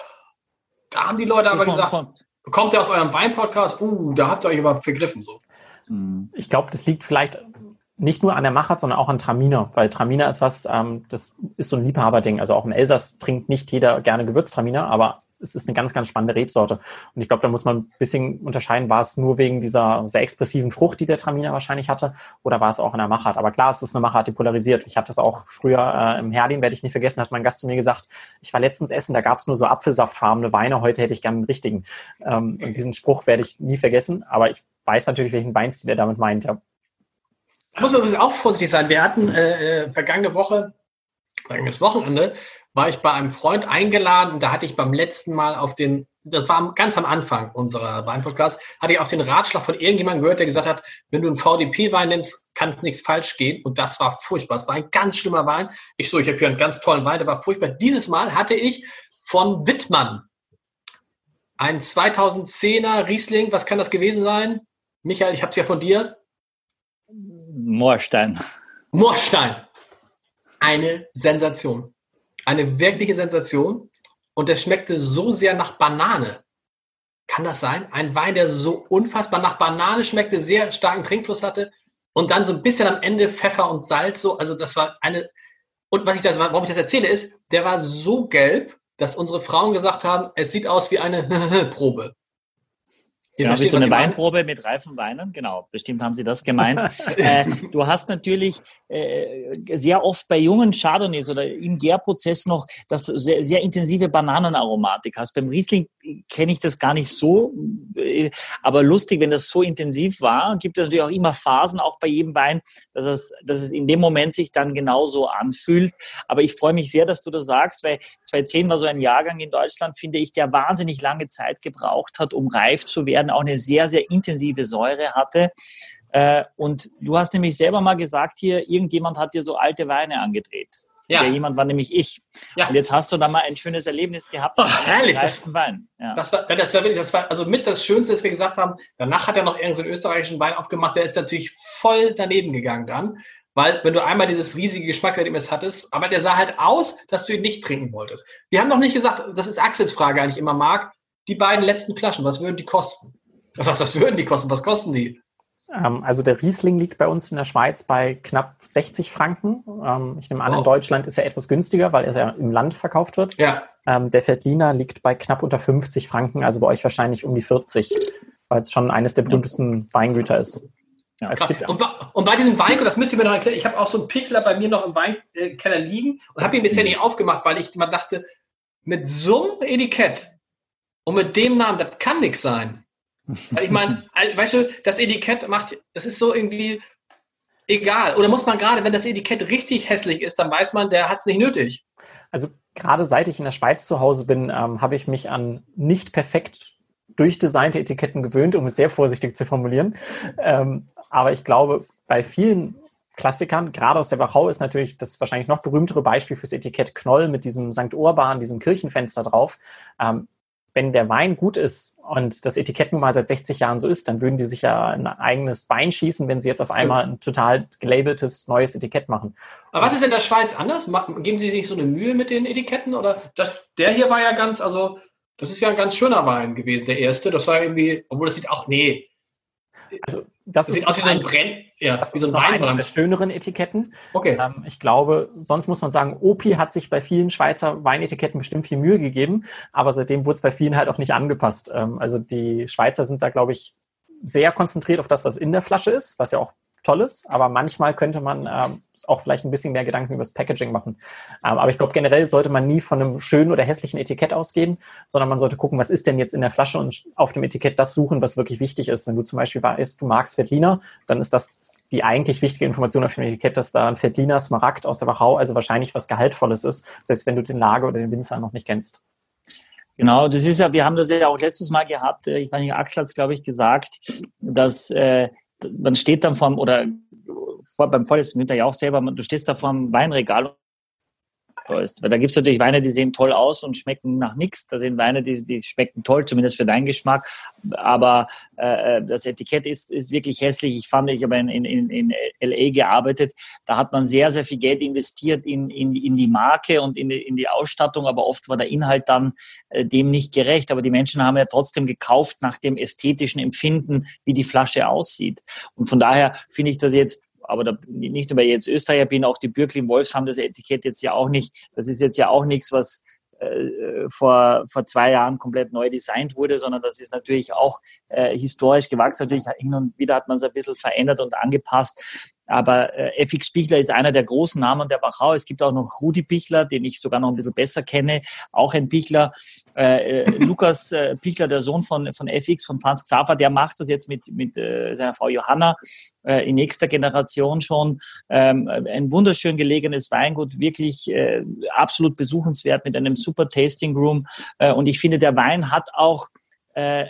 da haben die Leute aber von, gesagt, von, Kommt der aus eurem Wein-Podcast? Uh, da habt ihr euch aber vergriffen. So. Hm. Ich glaube, das liegt vielleicht nicht nur an der Machart, sondern auch an Traminer, weil Traminer ist was, ähm, das ist so ein Liebhaberding. Also auch im Elsass trinkt nicht jeder gerne Gewürztraminer, aber es ist eine ganz, ganz spannende Rebsorte. Und ich glaube, da muss man ein bisschen unterscheiden, war es nur wegen dieser sehr expressiven Frucht, die der Traminer wahrscheinlich hatte, oder war es auch in der Machart? Aber klar, es ist eine Machart, die polarisiert. Ich hatte es auch früher äh, im Herdin, werde ich nicht vergessen, hat mein Gast zu mir gesagt, ich war letztens essen, da gab es nur so apfelsaftfarbene Weine, heute hätte ich gerne einen richtigen. Ähm, und diesen Spruch werde ich nie vergessen, aber ich weiß natürlich, welchen Weinstil er damit meint. Da muss man auch vorsichtig sein. Wir hatten äh, äh, vergangene Woche, vergangenes Wochenende, war ich bei einem Freund eingeladen. Da hatte ich beim letzten Mal auf den, das war ganz am Anfang unserer Weinpodcast, hatte ich auch den Ratschlag von irgendjemandem gehört, der gesagt hat, wenn du einen VDP-Wein nimmst, kann nichts falsch gehen. Und das war furchtbar. Es war ein ganz schlimmer Wein. Ich so, ich habe hier einen ganz tollen Wein, der war furchtbar. Dieses Mal hatte ich von Wittmann ein 2010er Riesling. Was kann das gewesen sein? Michael, ich habe es ja von dir. Moorstein. Moorstein. Eine Sensation. Eine wirkliche Sensation. Und es schmeckte so sehr nach Banane. Kann das sein? Ein Wein, der so unfassbar nach Banane schmeckte, sehr starken Trinkfluss hatte und dann so ein bisschen am Ende Pfeffer und Salz so. Also das war eine. Und was ich das, warum ich das erzähle, ist, der war so gelb, dass unsere Frauen gesagt haben, es sieht aus wie eine Probe. Genau, wie so eine Weinprobe mit reifen Weinen, genau, bestimmt haben Sie das gemeint. äh, du hast natürlich äh, sehr oft bei jungen Chardonnays oder im Gärprozess noch das sehr, sehr intensive Bananenaromatik hast. Beim Riesling kenne ich das gar nicht so, äh, aber lustig, wenn das so intensiv war, gibt es natürlich auch immer Phasen, auch bei jedem Wein, dass es, dass es in dem Moment sich dann genauso anfühlt. Aber ich freue mich sehr, dass du das sagst, weil 2010 war so ein Jahrgang in Deutschland, finde ich, der wahnsinnig lange Zeit gebraucht hat, um reif zu werden dann auch eine sehr, sehr intensive Säure hatte. Äh, und du hast nämlich selber mal gesagt hier, irgendjemand hat dir so alte Weine angedreht. Ja. Der jemand war nämlich ich. Ja. Und jetzt hast du da mal ein schönes Erlebnis gehabt. Oh, herrlich. Das, Wein. Ja. Das, war, das war wirklich, das war also mit das Schönste, dass wir gesagt haben. Danach hat er noch irgendeinen so österreichischen Wein aufgemacht. Der ist natürlich voll daneben gegangen dann. Weil, wenn du einmal dieses riesige Geschmackserlebnis hattest, aber der sah halt aus, dass du ihn nicht trinken wolltest. Wir haben noch nicht gesagt, das ist Axels Frage eigentlich immer, Marc die beiden letzten Flaschen, was würden die kosten? Was heißt, was würden die kosten? Was kosten die? Ähm, also der Riesling liegt bei uns in der Schweiz bei knapp 60 Franken. Ähm, ich nehme an, wow. in Deutschland ist er etwas günstiger, weil er ja im Land verkauft wird. Ja. Ähm, der Veltliner liegt bei knapp unter 50 Franken, also bei euch wahrscheinlich um die 40, weil es schon eines der berühmtesten Weingüter ist. Ja, und, und, bei diesem Weingut, das müsst ihr mir noch erklären, ich habe auch so einen Pichler bei mir noch im Weinkeller liegen und habe ihn bisher nicht aufgemacht, weil ich mal dachte, mit so einem Etikett und mit dem Namen, das kann nichts sein. Ich meine, weißt du, das Etikett macht, das ist so irgendwie egal. Oder muss man gerade, wenn das Etikett richtig hässlich ist, dann weiß man, der hat es nicht nötig. Also gerade seit ich in der Schweiz zu Hause bin, ähm, habe ich mich an nicht perfekt durchdesignte Etiketten gewöhnt, um es sehr vorsichtig zu formulieren. Ähm, aber ich glaube, bei vielen Klassikern, gerade aus der Wachau, ist natürlich das wahrscheinlich noch berühmtere Beispiel fürs Etikett Knoll mit diesem St. Urban, diesem Kirchenfenster drauf. Ähm, wenn der Wein gut ist und das Etikett nun mal seit 60 Jahren so ist, dann würden die sich ja ein eigenes Bein schießen, wenn sie jetzt auf einmal ein total gelabeltes neues Etikett machen. Aber was ist in der Schweiz anders? Geben Sie sich so eine Mühe mit den Etiketten? Oder das, der hier war ja ganz, also das ist ja ein ganz schöner Wein gewesen, der erste. Das war irgendwie, obwohl das sieht auch, nee, also das, das sieht aus wie so ein Brenn, ja, das wie so ein Weinbrand. der schöneren Etiketten. Okay. Ähm, ich glaube, sonst muss man sagen, Opi hat sich bei vielen Schweizer Weinetiketten bestimmt viel Mühe gegeben, aber seitdem wurde es bei vielen halt auch nicht angepasst. Ähm, also die Schweizer sind da, glaube ich, sehr konzentriert auf das, was in der Flasche ist, was ja auch Tolles, aber manchmal könnte man ähm, auch vielleicht ein bisschen mehr Gedanken über das Packaging machen. Ähm, aber ich glaube, generell sollte man nie von einem schönen oder hässlichen Etikett ausgehen, sondern man sollte gucken, was ist denn jetzt in der Flasche und auf dem Etikett das suchen, was wirklich wichtig ist. Wenn du zum Beispiel weißt, du magst Veltliner, dann ist das die eigentlich wichtige Information auf dem Etikett, dass da ein Veltliner Smaragd aus der Wachau, also wahrscheinlich was Gehaltvolles ist, selbst wenn du den Lager oder den Winzer noch nicht kennst. Genau, das ist ja, wir haben das ja auch letztes Mal gehabt, äh, ich nicht, Axel hat es, glaube ich, gesagt, dass äh, man steht dann vorm, oder vor, beim Winter ja auch selber, du stehst da vorm Weinregal ist. Weil da gibt es natürlich Weine, die sehen toll aus und schmecken nach nichts. Da sind Weine, die, die schmecken toll, zumindest für deinen Geschmack. Aber äh, das Etikett ist, ist wirklich hässlich. Ich fand, ich habe in, in, in LA gearbeitet, da hat man sehr, sehr viel Geld investiert in, in, in die Marke und in die, in die Ausstattung, aber oft war der Inhalt dann äh, dem nicht gerecht. Aber die Menschen haben ja trotzdem gekauft nach dem ästhetischen Empfinden, wie die Flasche aussieht. Und von daher finde ich das jetzt aber da, nicht nur weil ich jetzt Österreicher bin, auch die Bürkli Wolfs haben das Etikett jetzt ja auch nicht. Das ist jetzt ja auch nichts, was äh, vor, vor zwei Jahren komplett neu designt wurde, sondern das ist natürlich auch äh, historisch gewachsen. Natürlich hin und wieder hat man es ein bisschen verändert und angepasst. Aber äh, FX Pichler ist einer der großen Namen der Wachau. Es gibt auch noch Rudi Pichler, den ich sogar noch ein bisschen besser kenne, auch ein Pichler. Äh, äh, Lukas äh, Pichler, der Sohn von, von FX, von Franz Xaver, der macht das jetzt mit, mit äh, seiner Frau Johanna äh, in nächster Generation schon. Ähm, ein wunderschön gelegenes Weingut, wirklich äh, absolut besuchenswert mit einem super Tasting Room. Äh, und ich finde, der Wein hat auch äh,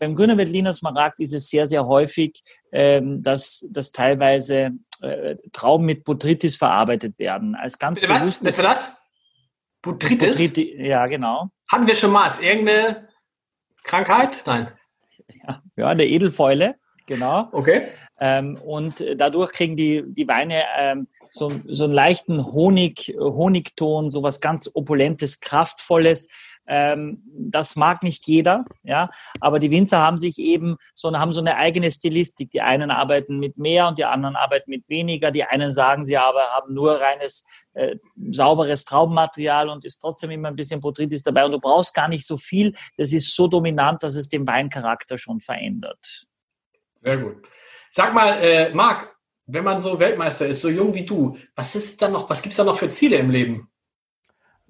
beim Grüner Veltliner Smaragd ist es sehr, sehr häufig, ähm, dass, dass teilweise äh, Trauben mit Botrytis verarbeitet werden. Als ganz Bitte was? Bitte was? Botrytis? Botrytis? Ja, genau. Hatten wir schon mal Ist irgendeine Krankheit? Nein. Ja, ja eine Edelfäule, genau. Okay. Ähm, und dadurch kriegen die, die Weine ähm, so, so einen leichten Honig, Honigton, so was ganz Opulentes, Kraftvolles. Ähm, das mag nicht jeder, ja, aber die Winzer haben sich eben so, haben so eine eigene Stilistik. Die einen arbeiten mit mehr und die anderen arbeiten mit weniger. Die einen sagen, sie aber haben nur reines äh, sauberes Traubenmaterial und ist trotzdem immer ein bisschen Botrytis dabei. Und du brauchst gar nicht so viel. Das ist so dominant, dass es den Weincharakter schon verändert. Sehr gut. Sag mal, äh, Marc, wenn man so Weltmeister ist, so jung wie du, was ist dann noch, was gibt es da noch für Ziele im Leben?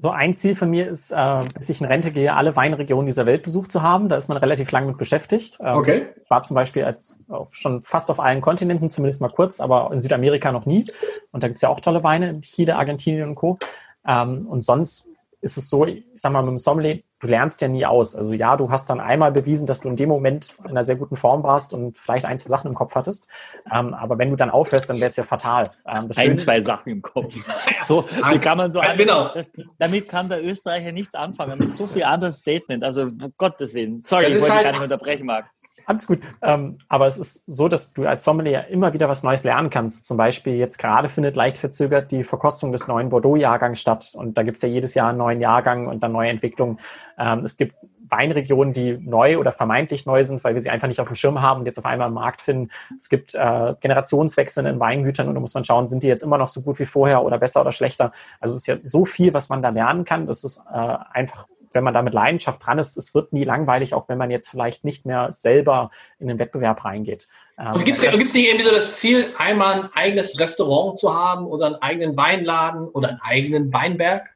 So ein Ziel von mir ist, äh, bis ich in Rente gehe, alle Weinregionen dieser Welt besucht zu haben. Da ist man relativ lang mit beschäftigt. Ähm, okay. Ich war zum Beispiel als schon fast auf allen Kontinenten, zumindest mal kurz, aber in Südamerika noch nie. Und da gibt's ja auch tolle Weine, in Chile, Argentinien und Co. Ähm, und sonst ist es so, ich sag mal, mit dem Sommelier, du lernst ja nie aus. Also ja, du hast dann einmal bewiesen, dass du in dem Moment in einer sehr guten Form warst und vielleicht ein, zwei Sachen im Kopf hattest. Ähm, aber wenn du dann aufhörst, dann wäre es ja fatal. Ähm, ein, zwei Sachen im Kopf. So, wie kann man so, genau. Das, damit kann der Österreicher nichts anfangen, mit so viel anderes Statement. Also, um Gottes Willen. Sorry, das ich wollte halt, gar nicht unterbrechen, Marc. Alles gut. Ähm, aber es ist so, dass du als Sommelier immer wieder was Neues lernen kannst. Zum Beispiel jetzt gerade findet leicht verzögert die Verkostung des neuen Bordeaux-Jahrgangs statt. Und da gibt es ja jedes Jahr einen neuen Jahrgang und dann neue Entwicklungen. Ähm, es gibt Weinregionen, die neu oder vermeintlich neu sind, weil wir sie einfach nicht auf dem Schirm haben und jetzt auf einmal im Markt finden. Es gibt äh, Generationswechsel in Weingütern und da muss man schauen, sind die jetzt immer noch so gut wie vorher oder besser oder schlechter. Also es ist ja so viel, was man da lernen kann. Das ist äh, einfach wenn man da mit Leidenschaft dran ist, es wird nie langweilig, auch wenn man jetzt vielleicht nicht mehr selber in den Wettbewerb reingeht. Und gibt es nicht irgendwie so das Ziel, einmal ein eigenes Restaurant zu haben oder einen eigenen Weinladen oder einen eigenen Weinberg?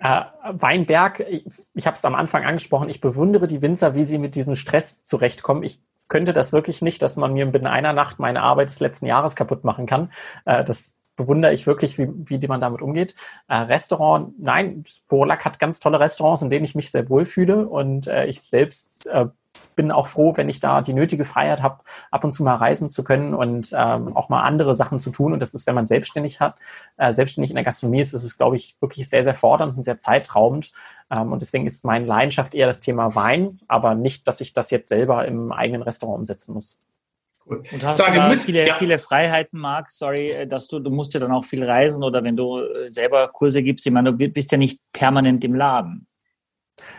Äh, Weinberg, ich, ich habe es am Anfang angesprochen, ich bewundere die Winzer, wie sie mit diesem Stress zurechtkommen. Ich könnte das wirklich nicht, dass man mir binnen einer Nacht meine Arbeit des letzten Jahres kaputt machen kann. Äh, das bewundere ich wirklich, wie, wie man damit umgeht. Äh, Restaurant, nein, Sporlack hat ganz tolle Restaurants, in denen ich mich sehr wohl fühle und äh, ich selbst äh, bin auch froh, wenn ich da die nötige Freiheit habe, ab und zu mal reisen zu können und ähm, auch mal andere Sachen zu tun. Und das ist, wenn man selbstständig hat, äh, selbstständig in der Gastronomie ist, ist es, glaube ich, wirklich sehr, sehr fordernd und sehr zeitraubend. Ähm, und deswegen ist meine Leidenschaft eher das Thema Wein, aber nicht, dass ich das jetzt selber im eigenen Restaurant umsetzen muss. Und hast Sage, du müssen, viele, ja. viele Freiheiten, Marc, sorry, äh, dass du, du musst ja dann auch viel reisen oder wenn du äh, selber Kurse gibst, ich meine, du bist ja nicht permanent im Laden.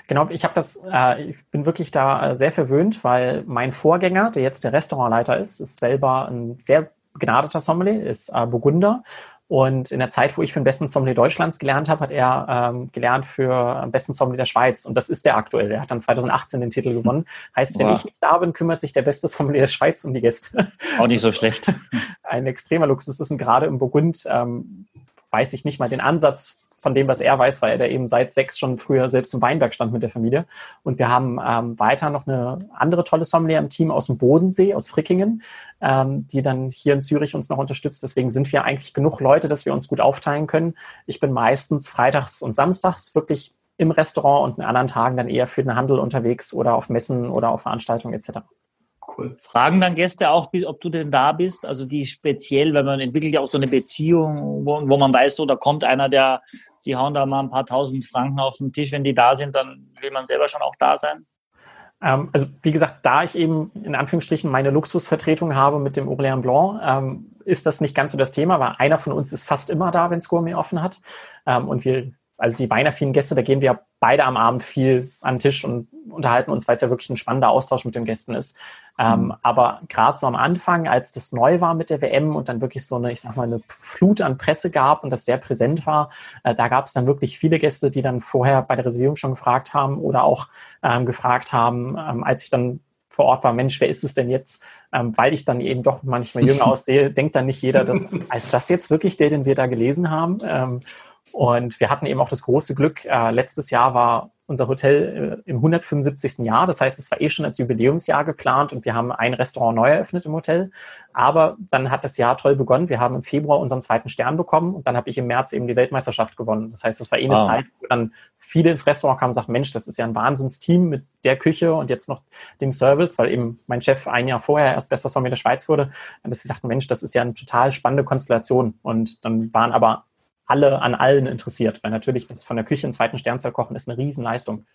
Genau, ich habe das, äh, ich bin wirklich da äh, sehr verwöhnt, weil mein Vorgänger, der jetzt der Restaurantleiter ist, ist selber ein sehr begnadeter Sommelier, ist äh, Burgunder und in der Zeit, wo ich für den besten Sommelier Deutschlands gelernt habe, hat er ähm, gelernt für den besten Sommelier der Schweiz. Und das ist der aktuell. Er hat dann 2018 den Titel gewonnen. Heißt, wenn Boah. ich nicht da bin, kümmert sich der beste Sommelier der Schweiz um die Gäste. Auch nicht so schlecht. Ein extremer Luxus ist und gerade im Burgund ähm, weiß ich nicht mal den Ansatz von dem, was er weiß, weil er da eben seit sechs schon früher selbst im Weinberg stand mit der Familie. Und wir haben ähm, weiter noch eine andere tolle Sommelier im Team aus dem Bodensee, aus Frickingen, ähm, die dann hier in Zürich uns noch unterstützt. Deswegen sind wir eigentlich genug Leute, dass wir uns gut aufteilen können. Ich bin meistens freitags und samstags wirklich im Restaurant und in anderen Tagen dann eher für den Handel unterwegs oder auf Messen oder auf Veranstaltungen etc. Cool. Fragen dann Gäste auch, ob du denn da bist? Also die speziell, wenn man entwickelt ja auch so eine Beziehung, wo, wo man weiß, da kommt einer, der, die hauen da mal ein paar tausend Franken auf den Tisch. Wenn die da sind, dann will man selber schon auch da sein. Ähm, also wie gesagt, da ich eben in Anführungsstrichen meine Luxusvertretung habe mit dem Orléans Blanc, ähm, ist das nicht ganz so das Thema, weil einer von uns ist fast immer da, wenn es Gourmet offen hat. Ähm, und wir also die weinaffinen Gäste, da gehen wir beide am Abend viel an den Tisch und unterhalten uns, weil es ja wirklich ein spannender Austausch mit den Gästen ist. Ähm, mhm. aber gerade so am Anfang, als das neu war mit der WM und dann wirklich so eine, ich sag mal, eine Flut an Presse gab und das sehr präsent war, äh, da gab es dann wirklich viele Gäste, die dann vorher bei der Reservierung schon gefragt haben oder auch ähm, gefragt haben, ähm, als ich dann vor Ort war, Mensch, wer ist es denn jetzt? Ähm, weil ich dann eben doch manchmal jünger aussehe, denkt dann nicht jeder, dass, ist das jetzt wirklich der, den wir da gelesen haben? Ähm, und wir hatten eben auch das große Glück, äh, letztes Jahr war unser Hotel äh, im 175. Jahr. Das heißt, es war eh schon als Jubiläumsjahr geplant und wir haben ein Restaurant neu eröffnet im Hotel. Aber dann hat das Jahr toll begonnen. Wir haben im Februar unseren zweiten Stern bekommen und dann habe ich im März eben die Weltmeisterschaft gewonnen. Das heißt, das war eh eine ah. Zeit, wo dann viele ins Restaurant kamen und sagten, Mensch, das ist ja ein Wahnsinnsteam mit der Küche und jetzt noch dem Service, weil eben mein Chef ein Jahr vorher erst bester Sommelier der Schweiz wurde. Und dass sie sagten, Mensch, das ist ja eine total spannende Konstellation. Und dann waren aber alle an allen interessiert, weil natürlich das von der Küche einen zweiten Stern zu kochen ist eine Riesenleistung.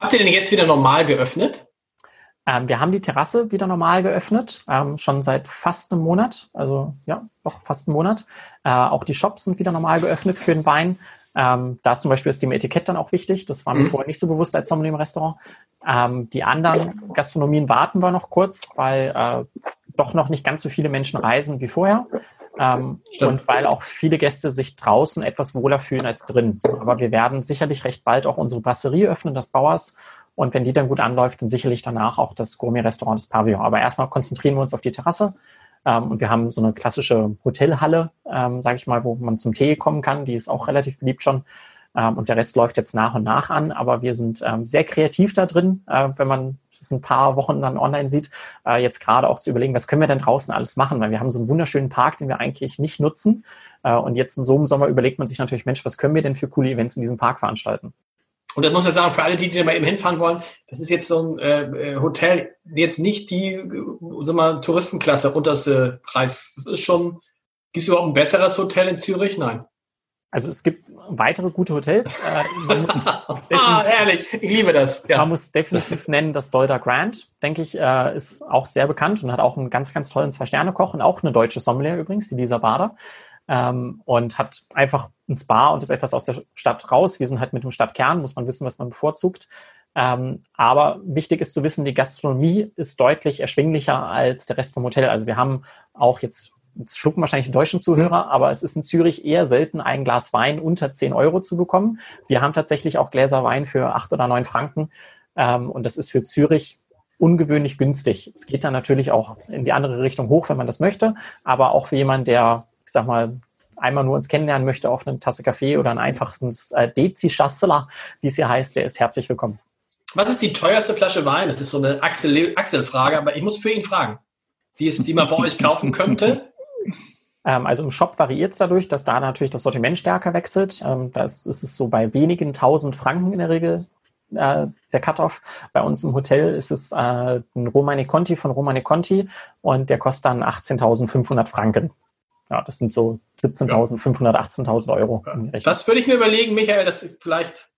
Habt ihr denn jetzt wieder normal geöffnet? Ähm, wir haben die Terrasse wieder normal geöffnet, ähm, schon seit fast einem Monat, also ja, doch fast einen Monat. Äh, auch die Shops sind wieder normal geöffnet für den Wein. Ähm, da ist zum Beispiel das Thema Etikett dann auch wichtig. Das war mir mhm. vorher nicht so bewusst als Sommelier im Restaurant. Ähm, die anderen Gastronomien warten wir noch kurz, weil äh, doch noch nicht ganz so viele Menschen reisen wie vorher. Ähm, und weil auch viele Gäste sich draußen etwas wohler fühlen als drin. Aber wir werden sicherlich recht bald auch unsere Brasserie öffnen, das Bauers. Und wenn die dann gut anläuft, dann sicherlich danach auch das Gourmet-Restaurant des Pavillon. Aber erstmal konzentrieren wir uns auf die Terrasse. Ähm, und wir haben so eine klassische Hotelhalle, ähm, sage ich mal, wo man zum Tee kommen kann. Die ist auch relativ beliebt schon. Ähm, und der Rest läuft jetzt nach und nach an. Aber wir sind ähm, sehr kreativ da drin, äh, wenn man es ein paar Wochen dann online sieht, äh, jetzt gerade auch zu überlegen, was können wir denn draußen alles machen? Weil wir haben so einen wunderschönen Park, den wir eigentlich nicht nutzen. Äh, und jetzt in so einem Sommer überlegt man sich natürlich, Mensch, was können wir denn für coole Events in diesem Park veranstalten? Und das muss ich sagen, für alle, die, die mal eben hinfahren wollen, das ist jetzt so ein äh, Hotel, jetzt nicht die sag mal, Touristenklasse, unterste Preis. Das ist schon, gibt es überhaupt ein besseres Hotel in Zürich? Nein. Also es gibt weitere gute Hotels. Äh, ah, herrlich. Ich liebe das. Ja. Man muss definitiv nennen, das Dolder Grand, denke ich, äh, ist auch sehr bekannt und hat auch einen ganz, ganz tollen Zwei-Sterne-Koch und auch eine deutsche Sommelier übrigens, die Lisa Bader. Ähm, und hat einfach ein Spa und ist etwas aus der Stadt raus. Wir sind halt mit dem Stadtkern, muss man wissen, was man bevorzugt. Ähm, aber wichtig ist zu wissen, die Gastronomie ist deutlich erschwinglicher als der Rest vom Hotel. Also wir haben auch Jetzt schlucken wahrscheinlich die deutschen Zuhörer, aber es ist in Zürich eher selten, ein Glas Wein unter 10 Euro zu bekommen. Wir haben tatsächlich auch Gläser Wein für 8 oder 9 Franken. Ähm, und das ist für Zürich ungewöhnlich günstig. Es geht dann natürlich auch in die andere Richtung hoch, wenn man das möchte. Aber auch für jemanden, der, ich sag mal, einmal nur uns kennenlernen möchte auf eine Tasse Kaffee oder ein einfaches äh, Dezi-Chassela, wie es hier heißt, der ist herzlich willkommen. Was ist die teuerste Flasche Wein? Das ist so eine Axel-Frage, aber ich muss für ihn fragen. Die, ist, die man bei euch kaufen könnte? Ähm, also im Shop variiert es dadurch, dass da natürlich das Sortiment stärker wechselt. Ähm, da ist, es so bei wenigen tausend Franken in der Regel äh, der Cut-off. Bei uns im Hotel ist es äh, ein Romane Conti von Romane Conti und der kostet dann 18.500 Franken. Ja, das sind so 17.500, 18.000 Euro. Das würde ich mir überlegen, Michael, dass vielleicht.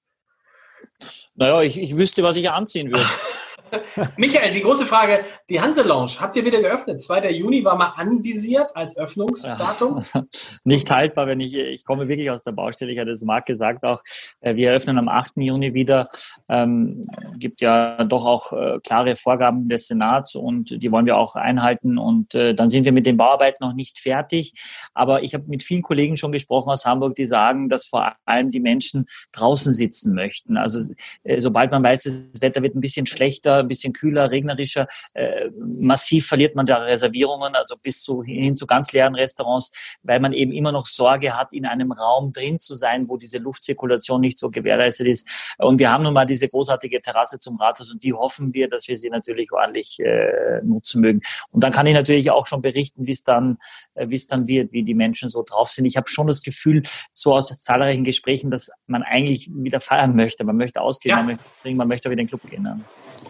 Naja, ich, ich wüsste, was ich anziehen würde. Michael, die große Frage, die Hanse Lounge, habt ihr wieder geöffnet? 2. Juni war mal anvisiert als Öffnungsdatum? Ja, nicht haltbar, wenn ich, ich komme wirklich aus der Baustelle, ich hatte es Marc gesagt auch, äh, wir eröffnen am 8. Juni wieder, ähm, gibt ja doch auch äh, klare Vorgaben des Senats und die wollen wir auch einhalten und äh, dann sind wir mit den Bauarbeiten noch nicht fertig, aber ich habe mit vielen Kollegen schon gesprochen aus Hamburg, die sagen, dass vor allem die Menschen draußen sitzen möchten. Also äh, sobald man weiß, das Wetter wird ein bisschen schlechter, ein bisschen kühler, regnerischer. Äh, massiv verliert man da Reservierungen, also bis zu, hin zu ganz leeren Restaurants, weil man eben immer noch Sorge hat, in einem Raum drin zu sein, wo diese Luftzirkulation nicht so gewährleistet ist. Und wir haben nun mal diese großartige Terrasse zum Rathaus und die hoffen wir, dass wir sie natürlich ordentlich äh, nutzen mögen. Und dann kann ich natürlich auch schon berichten, wie es dann, äh, wie es dann wird, wie die Menschen so drauf sind. Ich habe schon das Gefühl, so aus zahlreichen Gesprächen, dass man eigentlich wieder feiern möchte. Man möchte ausgehen, ja. man möchte trinken, man möchte wieder in den Club gehen. Ja.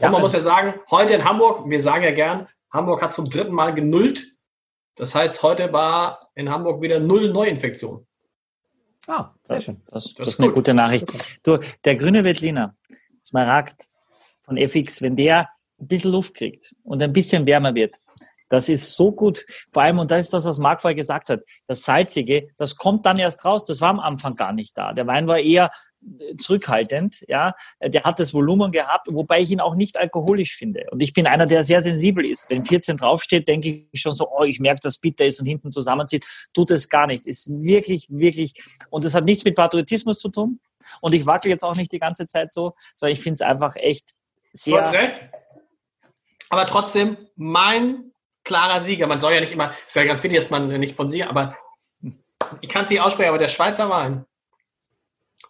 Ja, man muss ja sagen, heute in Hamburg, wir sagen ja gern, Hamburg hat zum dritten Mal genullt. Das heißt, heute war in Hamburg wieder null Neuinfektion. Ah, sehr schön. Das, das, das ist eine gut. gute Nachricht. Du, der grüne Veltliner, Smaragd von FX, wenn der ein bisschen Luft kriegt und ein bisschen wärmer wird, das ist so gut. Vor allem, und das ist das, was Marc vorher gesagt hat, das Salzige, das kommt dann erst raus. Das war am Anfang gar nicht da. Der Wein war eher zurückhaltend, ja. Der hat das Volumen gehabt, wobei ich ihn auch nicht alkoholisch finde. Und ich bin einer, der sehr sensibel ist. Wenn 14 draufsteht, denke ich schon so, oh, ich merke, dass bitter ist und hinten zusammenzieht. Tut es gar nicht. Ist wirklich, wirklich, und das hat nichts mit Patriotismus zu tun. Und ich wackel jetzt auch nicht die ganze Zeit so, sondern ich finde es einfach echt sehr. Du hast recht. Aber trotzdem, mein klarer Sieger, man soll ja nicht immer, ist ja ganz wichtig, dass man nicht von Sieger, aber ich kann es nicht aussprechen, aber der Schweizer Wein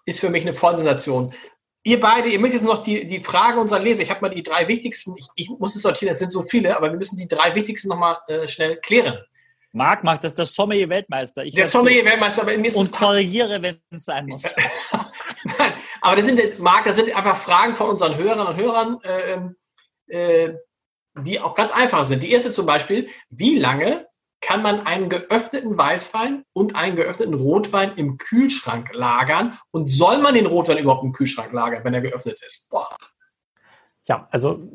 ist für mich eine Vollsensation. Ihr beide, ihr müsst jetzt noch die, die Frage unserer Leser, ich habe mal die drei wichtigsten, ich, ich muss es sortieren, es sind so viele, aber wir müssen die drei wichtigsten nochmal äh, schnell klären. Marc macht das der Sommelier-Weltmeister. Der Sommelier-Weltmeister, aber mir ist Und korrigiere, wenn es sein muss. Nein, aber das sind, Marc, das sind einfach Fragen von unseren Hörern und Hörern, äh, äh, die auch ganz einfach sind. Die erste zum Beispiel, wie lange kann man einen geöffneten Weißwein und einen geöffneten Rotwein im Kühlschrank lagern? Und soll man den Rotwein überhaupt im Kühlschrank lagern, wenn er geöffnet ist? Boah. Ja, also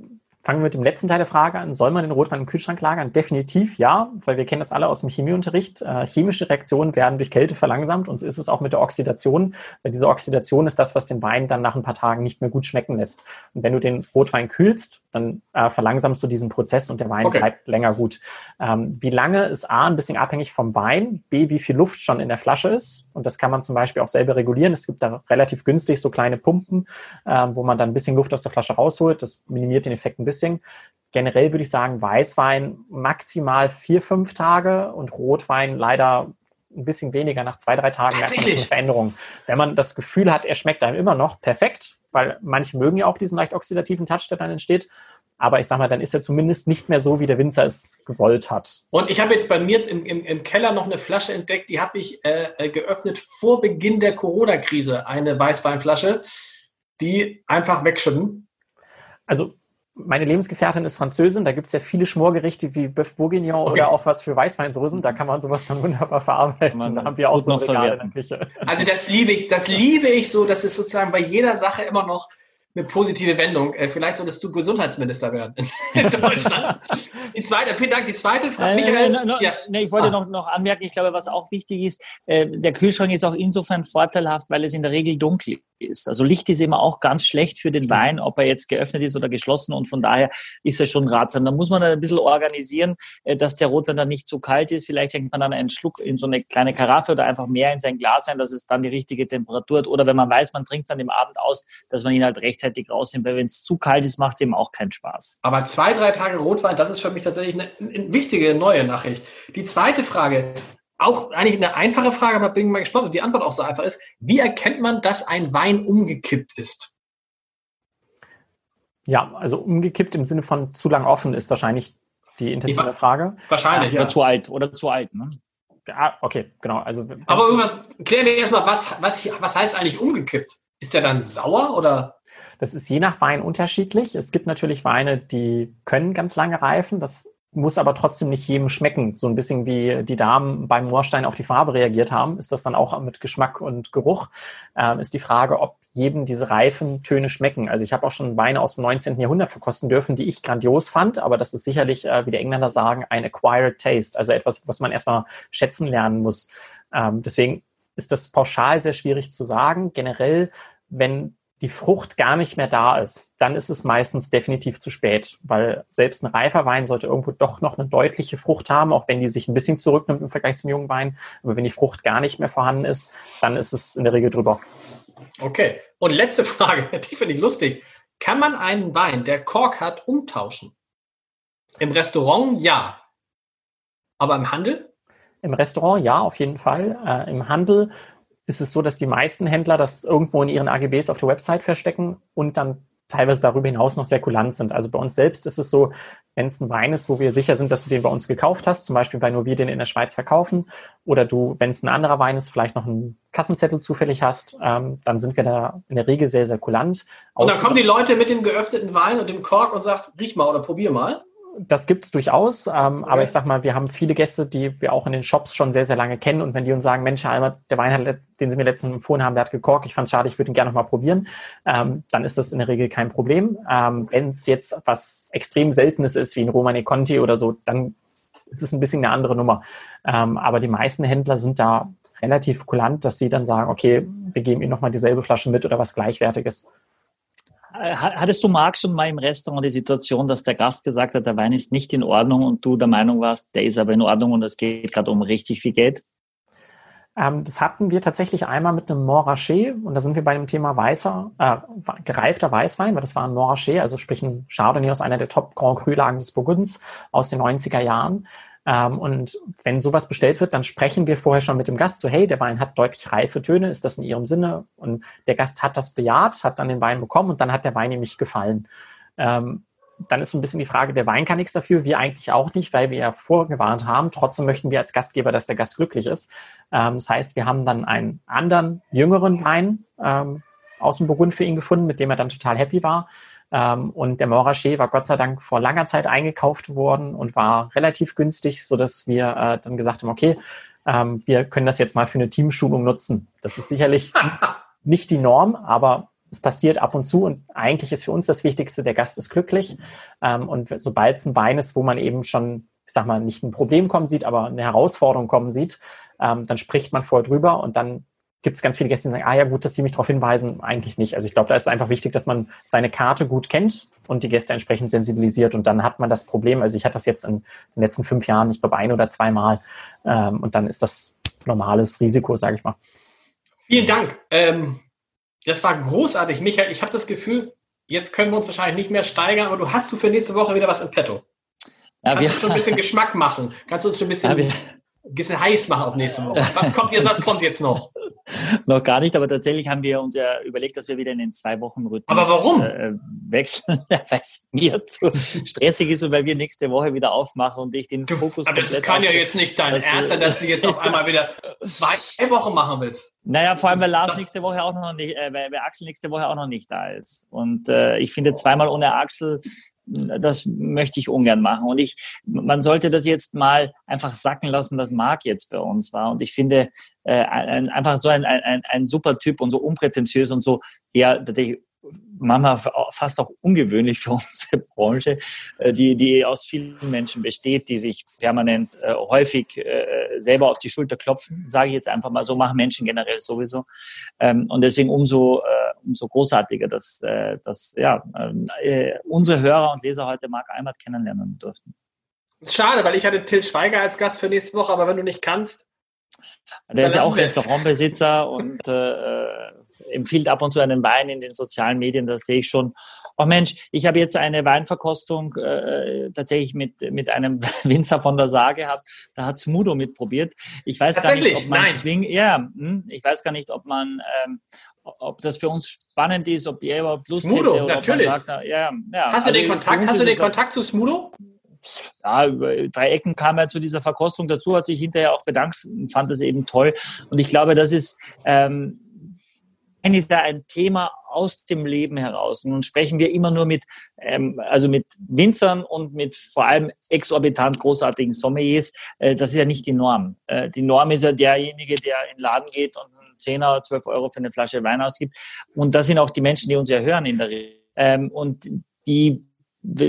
Fangen wir mit dem letzten Teil der Frage an. Soll man den Rotwein im Kühlschrank lagern? Definitiv ja, weil wir kennen das alle aus dem Chemieunterricht. Äh, chemische Reaktionen werden durch Kälte verlangsamt und so ist es auch mit der Oxidation. Weil diese Oxidation ist das, was den Wein dann nach ein paar Tagen nicht mehr gut schmecken lässt. Und wenn du den Rotwein kühlst, dann äh, verlangsamst du diesen Prozess und der Wein okay. bleibt länger gut. Ähm, wie lange ist A, ein bisschen abhängig vom Wein, B, wie viel Luft schon in der Flasche ist. Und das kann man zum Beispiel auch selber regulieren. Es gibt da relativ günstig so kleine Pumpen, äh, wo man dann ein bisschen Luft aus der Flasche rausholt. Das minimiert den Effekt ein bisschen bisschen. Generell würde ich sagen, Weißwein maximal vier, fünf Tage und Rotwein leider ein bisschen weniger. Nach zwei, drei Tagen merkt man eine Veränderung. Wenn man das Gefühl hat, er schmeckt einem immer noch perfekt, weil manche mögen ja auch diesen leicht oxidativen Touch, der dann entsteht. Aber ich sag mal, dann ist er zumindest nicht mehr so, wie der Winzer es gewollt hat. Und ich habe jetzt bei mir im, im, im, Keller noch eine Flasche entdeckt, die habe ich äh, äh geöffnet vor Beginn der Corona-Krise. Eine Weißweinflasche, die einfach wegschütten. Also meine Lebensgefährtin ist Französin, da gibt es ja viele Schmorgerichte wie Bœuf Bourguignon okay. oder auch was für Weißweinsoßen, da kann man sowas dann wunderbar verarbeiten. da haben wir auch so ein Regal in der Küche. Also das liebe ich, das liebe ich so, das ist sozusagen bei jeder Sache immer noch eine positive Wendung. Äh, vielleicht solltest du Gesundheitsminister werden in Deutschland. die zweite, vielen Dank. Die zweite Frage. Äh, Michael, no, no, ja. nee, ich wollte ah. noch, noch anmerken, ich glaube, was auch wichtig ist, äh, der Kühlschrank ist auch insofern vorteilhaft, weil es in der Regel dunkel ist. Also Licht ist immer auch ganz schlecht für den Wein, ob er jetzt geöffnet ist oder geschlossen und von daher ist er schon ratsam. Da muss man ein bisschen organisieren, äh, dass der Rotwein dann nicht zu kalt ist. Vielleicht schenkt man dann einen Schluck in so eine kleine Karaffe oder einfach mehr in sein Glas ein, dass es dann die richtige Temperatur hat. Oder wenn man weiß, man trinkt es dann im Abend aus, dass man ihn halt rechtzeitig rausnimmt, weil wenn es zu kalt ist, macht es eben auch keinen Spaß. Aber zwei, drei Tage Rotwein, das ist für mich tatsächlich eine, eine wichtige neue Nachricht. Die zweite Frage, auch eigentlich eine einfache Frage, aber bin mal gespannt, ob die Antwort auch so einfach ist. Wie erkennt man, dass ein Wein umgekippt ist? Ja, also umgekippt im Sinne von zu lang offen ist wahrscheinlich die intensive Frage. Wahrscheinlich, ja. Oder zu alt, oder zu alt, ne? Ja, okay, genau. Also, aber irgendwas, klären wir erstmal, was, was, was heißt eigentlich umgekippt? Ist der dann sauer oder? Das ist je nach Wein unterschiedlich. Es gibt natürlich Weine, die können ganz lange reifen. Das muss aber trotzdem nicht jedem schmecken. So ein bisschen wie die Damen beim Moorstein auf die Farbe reagiert haben, ist das dann auch mit Geschmack und Geruch. Ähm, ist die Frage, ob jedem diese reifen Töne schmecken. Also ich habe auch schon Weine aus dem 19. Jahrhundert verkosten dürfen, die ich grandios fand, aber das ist sicherlich, äh, wie die Engländer sagen, ein acquired taste, also etwas, was man erstmal schätzen lernen muss. Ähm, deswegen ist das pauschal sehr schwierig zu sagen. Generell, wenn die Frucht gar nicht mehr da ist, dann ist es meistens definitiv zu spät, weil selbst ein reifer Wein sollte irgendwo doch noch eine deutliche Frucht haben, auch wenn die sich ein bisschen zurücknimmt im Vergleich zum jungen Wein. Aber wenn die Frucht gar nicht mehr vorhanden ist, dann ist es in der Regel drüber. Okay. Und letzte Frage, die finde ich lustig. Kann man einen Wein, der Kork hat, umtauschen? Im Restaurant ja. Aber im Handel? Im Restaurant ja, auf jeden Fall. Äh, Im Handel ist es so, dass die meisten Händler das irgendwo in ihren AGBs auf der Website verstecken und dann teilweise darüber hinaus noch sehr kulant sind. Also bei uns selbst ist es so, wenn es ein Wein ist, wo wir sicher sind, dass du den bei uns gekauft hast, zum Beispiel, weil nur wir den in der Schweiz verkaufen, oder du, wenn es ein anderer Wein ist, vielleicht noch einen Kassenzettel zufällig hast, ähm, dann sind wir da in der Regel sehr, sehr kulant. Und dann kommen die Leute mit dem geöffneten Wein und dem Kork und sagt, riech mal oder probier mal das gibt es durchaus, ähm, okay. aber ich sag mal, wir haben viele Gäste, die wir auch in den Shops schon sehr, sehr lange kennen und wenn die uns sagen, Mensch, Albert, der Wein, hat, den Sie mir letztens empfohlen haben, der hat gekorkt, ich fand es schade, ich würde ihn gerne nochmal probieren, ähm, dann ist das in der Regel kein Problem. Ähm, wenn es jetzt was extrem Seltenes ist, wie ein Romane Conti oder so, dann ist es ein bisschen eine andere Nummer. Ähm, aber die meisten Händler sind da relativ kulant, dass sie dann sagen, okay, wir geben ihnen nochmal dieselbe Flasche mit oder was Gleichwertiges. Äh, hattest du, Marc, schon mal im Restaurant die Situation, dass der Gast gesagt hat, der Wein ist nicht in Ordnung und du der Meinung warst, der ist aber in Ordnung und es geht gerade um richtig viel Geld? Ähm, das hatten wir tatsächlich einmal mit einem Montrachet und da sind wir bei dem Thema weißer, äh, gereifter Weißwein, weil das war ein Montrachet, also sprich ein Chardonnay aus einer der Top Grand Cru-Lagen des Burgunds aus den 90er Jahren. Ähm, und wenn sowas bestellt wird, dann sprechen wir vorher schon mit dem Gast so, hey, der Wein hat deutlich reife Töne, ist das in Ihrem Sinne? Und der Gast hat das bejaht, hat dann den Wein bekommen und dann hat der Wein ihm nicht gefallen. Ähm, dann ist so ein bisschen die Frage, der Wein kann nichts dafür, wir eigentlich auch nicht, weil wir ja vorgewarnt haben. Trotzdem möchten wir als Gastgeber, dass der Gast glücklich ist. Ähm, das heißt, wir haben dann einen anderen, jüngeren Wein ähm, aus dem Burgund für ihn gefunden, mit dem er dann total happy war. Ähm, und der Montrachet war Gott sei Dank vor langer Zeit eingekauft worden und war relativ günstig, sodass wir äh, dann gesagt haben, okay, ähm, wir können das jetzt mal für eine Teamschulung nutzen. Das ist sicherlich nicht die Norm, aber es passiert ab und zu und eigentlich ist für uns das Wichtigste, der Gast ist glücklich. Ähm, und sobald es ein Wein ist, wo man eben schon, ich sag mal, nicht ein Problem kommen sieht, aber eine Herausforderung kommen sieht, ähm, dann spricht man vorher drüber und dann gibt es ganz viele Gäste, die sagen, ah ja gut, dass Sie mich darauf hinweisen, eigentlich nicht. Also ich glaube, da ist es einfach wichtig, dass man seine Karte gut kennt und die Gäste entsprechend sensibilisiert und dann hat man das Problem, also ich hatte das jetzt in den letzten fünf Jahren, ich glaube ein oder zweimal ähm, und dann ist das normales Risiko, sage ich mal. Vielen Dank. Ähm, das war großartig, Michael. Ich habe das Gefühl, jetzt können wir uns wahrscheinlich nicht mehr steigern, aber du hast du für nächste Woche wieder was im Petto. Ja, Kannst du schon ein bisschen Geschmack machen? Kannst du uns schon ein bisschen ja, bisschen heiß machen auf nächste Woche. Was kommt, jetzt, was kommt jetzt noch? noch gar nicht, aber tatsächlich haben wir uns ja überlegt, dass wir wieder in den zwei Wochen Rhythmus aber warum? Äh, wechseln, weil es mir zu stressig ist und weil wir nächste Woche wieder aufmachen und ich den du, Fokus Aber das kann ja jetzt nicht dein Ernst sein, dass du jetzt auf einmal wieder zwei Wochen machen willst. Naja, vor allem, weil Lars das, nächste Woche auch noch nicht, äh, weil, weil Axel nächste Woche auch noch nicht da ist. Und äh, ich finde, zweimal ohne Axel das möchte ich ungern machen. Und ich, man sollte das jetzt mal einfach sacken lassen, dass Marc jetzt bei uns war. Und ich finde, äh, ein, einfach so ein, ein, ein super Typ und so unprätentiös und so, ja, tatsächlich manchmal fast auch ungewöhnlich für unsere Branche, äh, die, die aus vielen Menschen besteht, die sich permanent äh, häufig äh, selber auf die Schulter klopfen, sage ich jetzt einfach mal so, machen Menschen generell sowieso. Ähm, und deswegen umso, äh, umso großartiger, dass, dass ja, äh, unsere Hörer und Leser heute Marc Eimert kennenlernen durften. Schade, weil ich hatte Till Schweiger als Gast für nächste Woche, aber wenn du nicht kannst. Der ist ja auch Restaurantbesitzer und empfiehlt ab und zu einen Wein in den sozialen Medien, da sehe ich schon, oh Mensch, ich habe jetzt eine Weinverkostung äh, tatsächlich mit, mit einem Winzer von der Saar gehabt, da hat Smudo mitprobiert. Ich weiß gar nicht, ob man zwingt, ja, hm, ich weiß gar nicht, ob man, ähm, ob das für uns spannend ist, ob ihr überhaupt Lust Smudo, hätte, natürlich. Sagt, ja, ja, hast du den also Kontakt, hast du den Kontakt zu Smudo? ja, über drei Ecken kam er zu dieser Verkostung dazu, hat sich hinterher auch bedankt, fand es eben toll. Und ich glaube, das ist ähm, ist ja ein Thema aus dem Leben heraus. Nun sprechen wir immer nur mit, ähm, also mit Winzern und mit vor allem exorbitant großartigen Sommeliers. Äh, das ist ja nicht die Norm. Äh, die Norm ist ja derjenige, der in den Laden geht und 10 oder 12 Euro für eine Flasche Wein ausgibt. Und das sind auch die Menschen, die uns ja hören in der Regel. Ähm, und die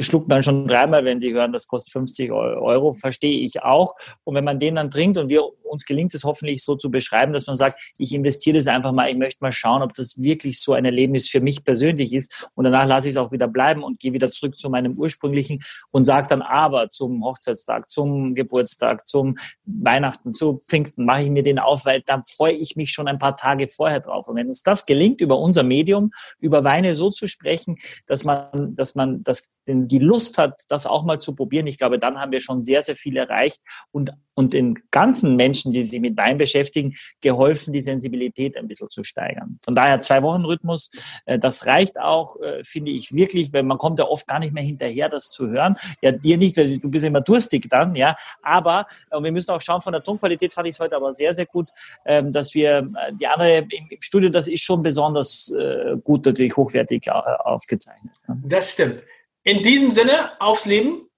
schluckt man schon dreimal, wenn sie hören, das kostet 50 Euro, verstehe ich auch. Und wenn man den dann trinkt und wir uns gelingt es hoffentlich so zu beschreiben, dass man sagt, ich investiere das einfach mal, ich möchte mal schauen, ob das wirklich so ein Erlebnis für mich persönlich ist und danach lasse ich es auch wieder bleiben und gehe wieder zurück zu meinem ursprünglichen und sage dann aber zum Hochzeitstag, zum Geburtstag, zum Weihnachten, zu Pfingsten mache ich mir den auf, weil dann freue ich mich schon ein paar Tage vorher drauf. Und wenn uns das gelingt, über unser Medium, über Weine so zu sprechen, dass man, dass man das die Lust hat, das auch mal zu probieren, ich glaube, dann haben wir schon sehr, sehr viel erreicht und, und den ganzen Menschen, die sich mit Wein beschäftigen, geholfen, die Sensibilität ein bisschen zu steigern. Von daher zwei Wochen Rhythmus, äh, das reicht auch, äh, finde ich wirklich, weil man kommt ja oft gar nicht mehr hinterher, das zu hören. Ja, dir nicht, weil du bist immer durstig dann, ja, aber und wir müssen auch schauen, von der Tonqualität fand ich es heute aber sehr, sehr gut, ähm, dass wir, die andere im Studio, das ist schon besonders äh, gut, natürlich hochwertig aufgezeichnet. Das stimmt. In diesem Sinne, aufs Leben.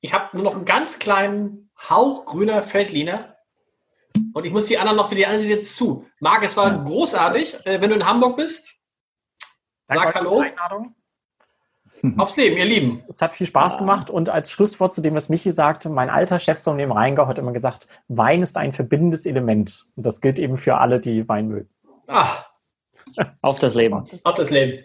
Ich habe nur noch einen ganz kleinen Hauch grüner Feldliner. Und ich muss die anderen noch für die anderen jetzt zu. Marc, es war ja. großartig. Äh, wenn du in Hamburg bist, sag Hallo. Aufs Leben, ihr Lieben. Es hat viel Spaß gemacht und als Schlusswort zu dem, was Michi sagte, mein alter Chefsohn im Rheingau hat immer gesagt, Wein ist ein verbindendes Element. Und das gilt eben für alle, die Wein mögen. Ach. Auf das Leben. Auf das Leben.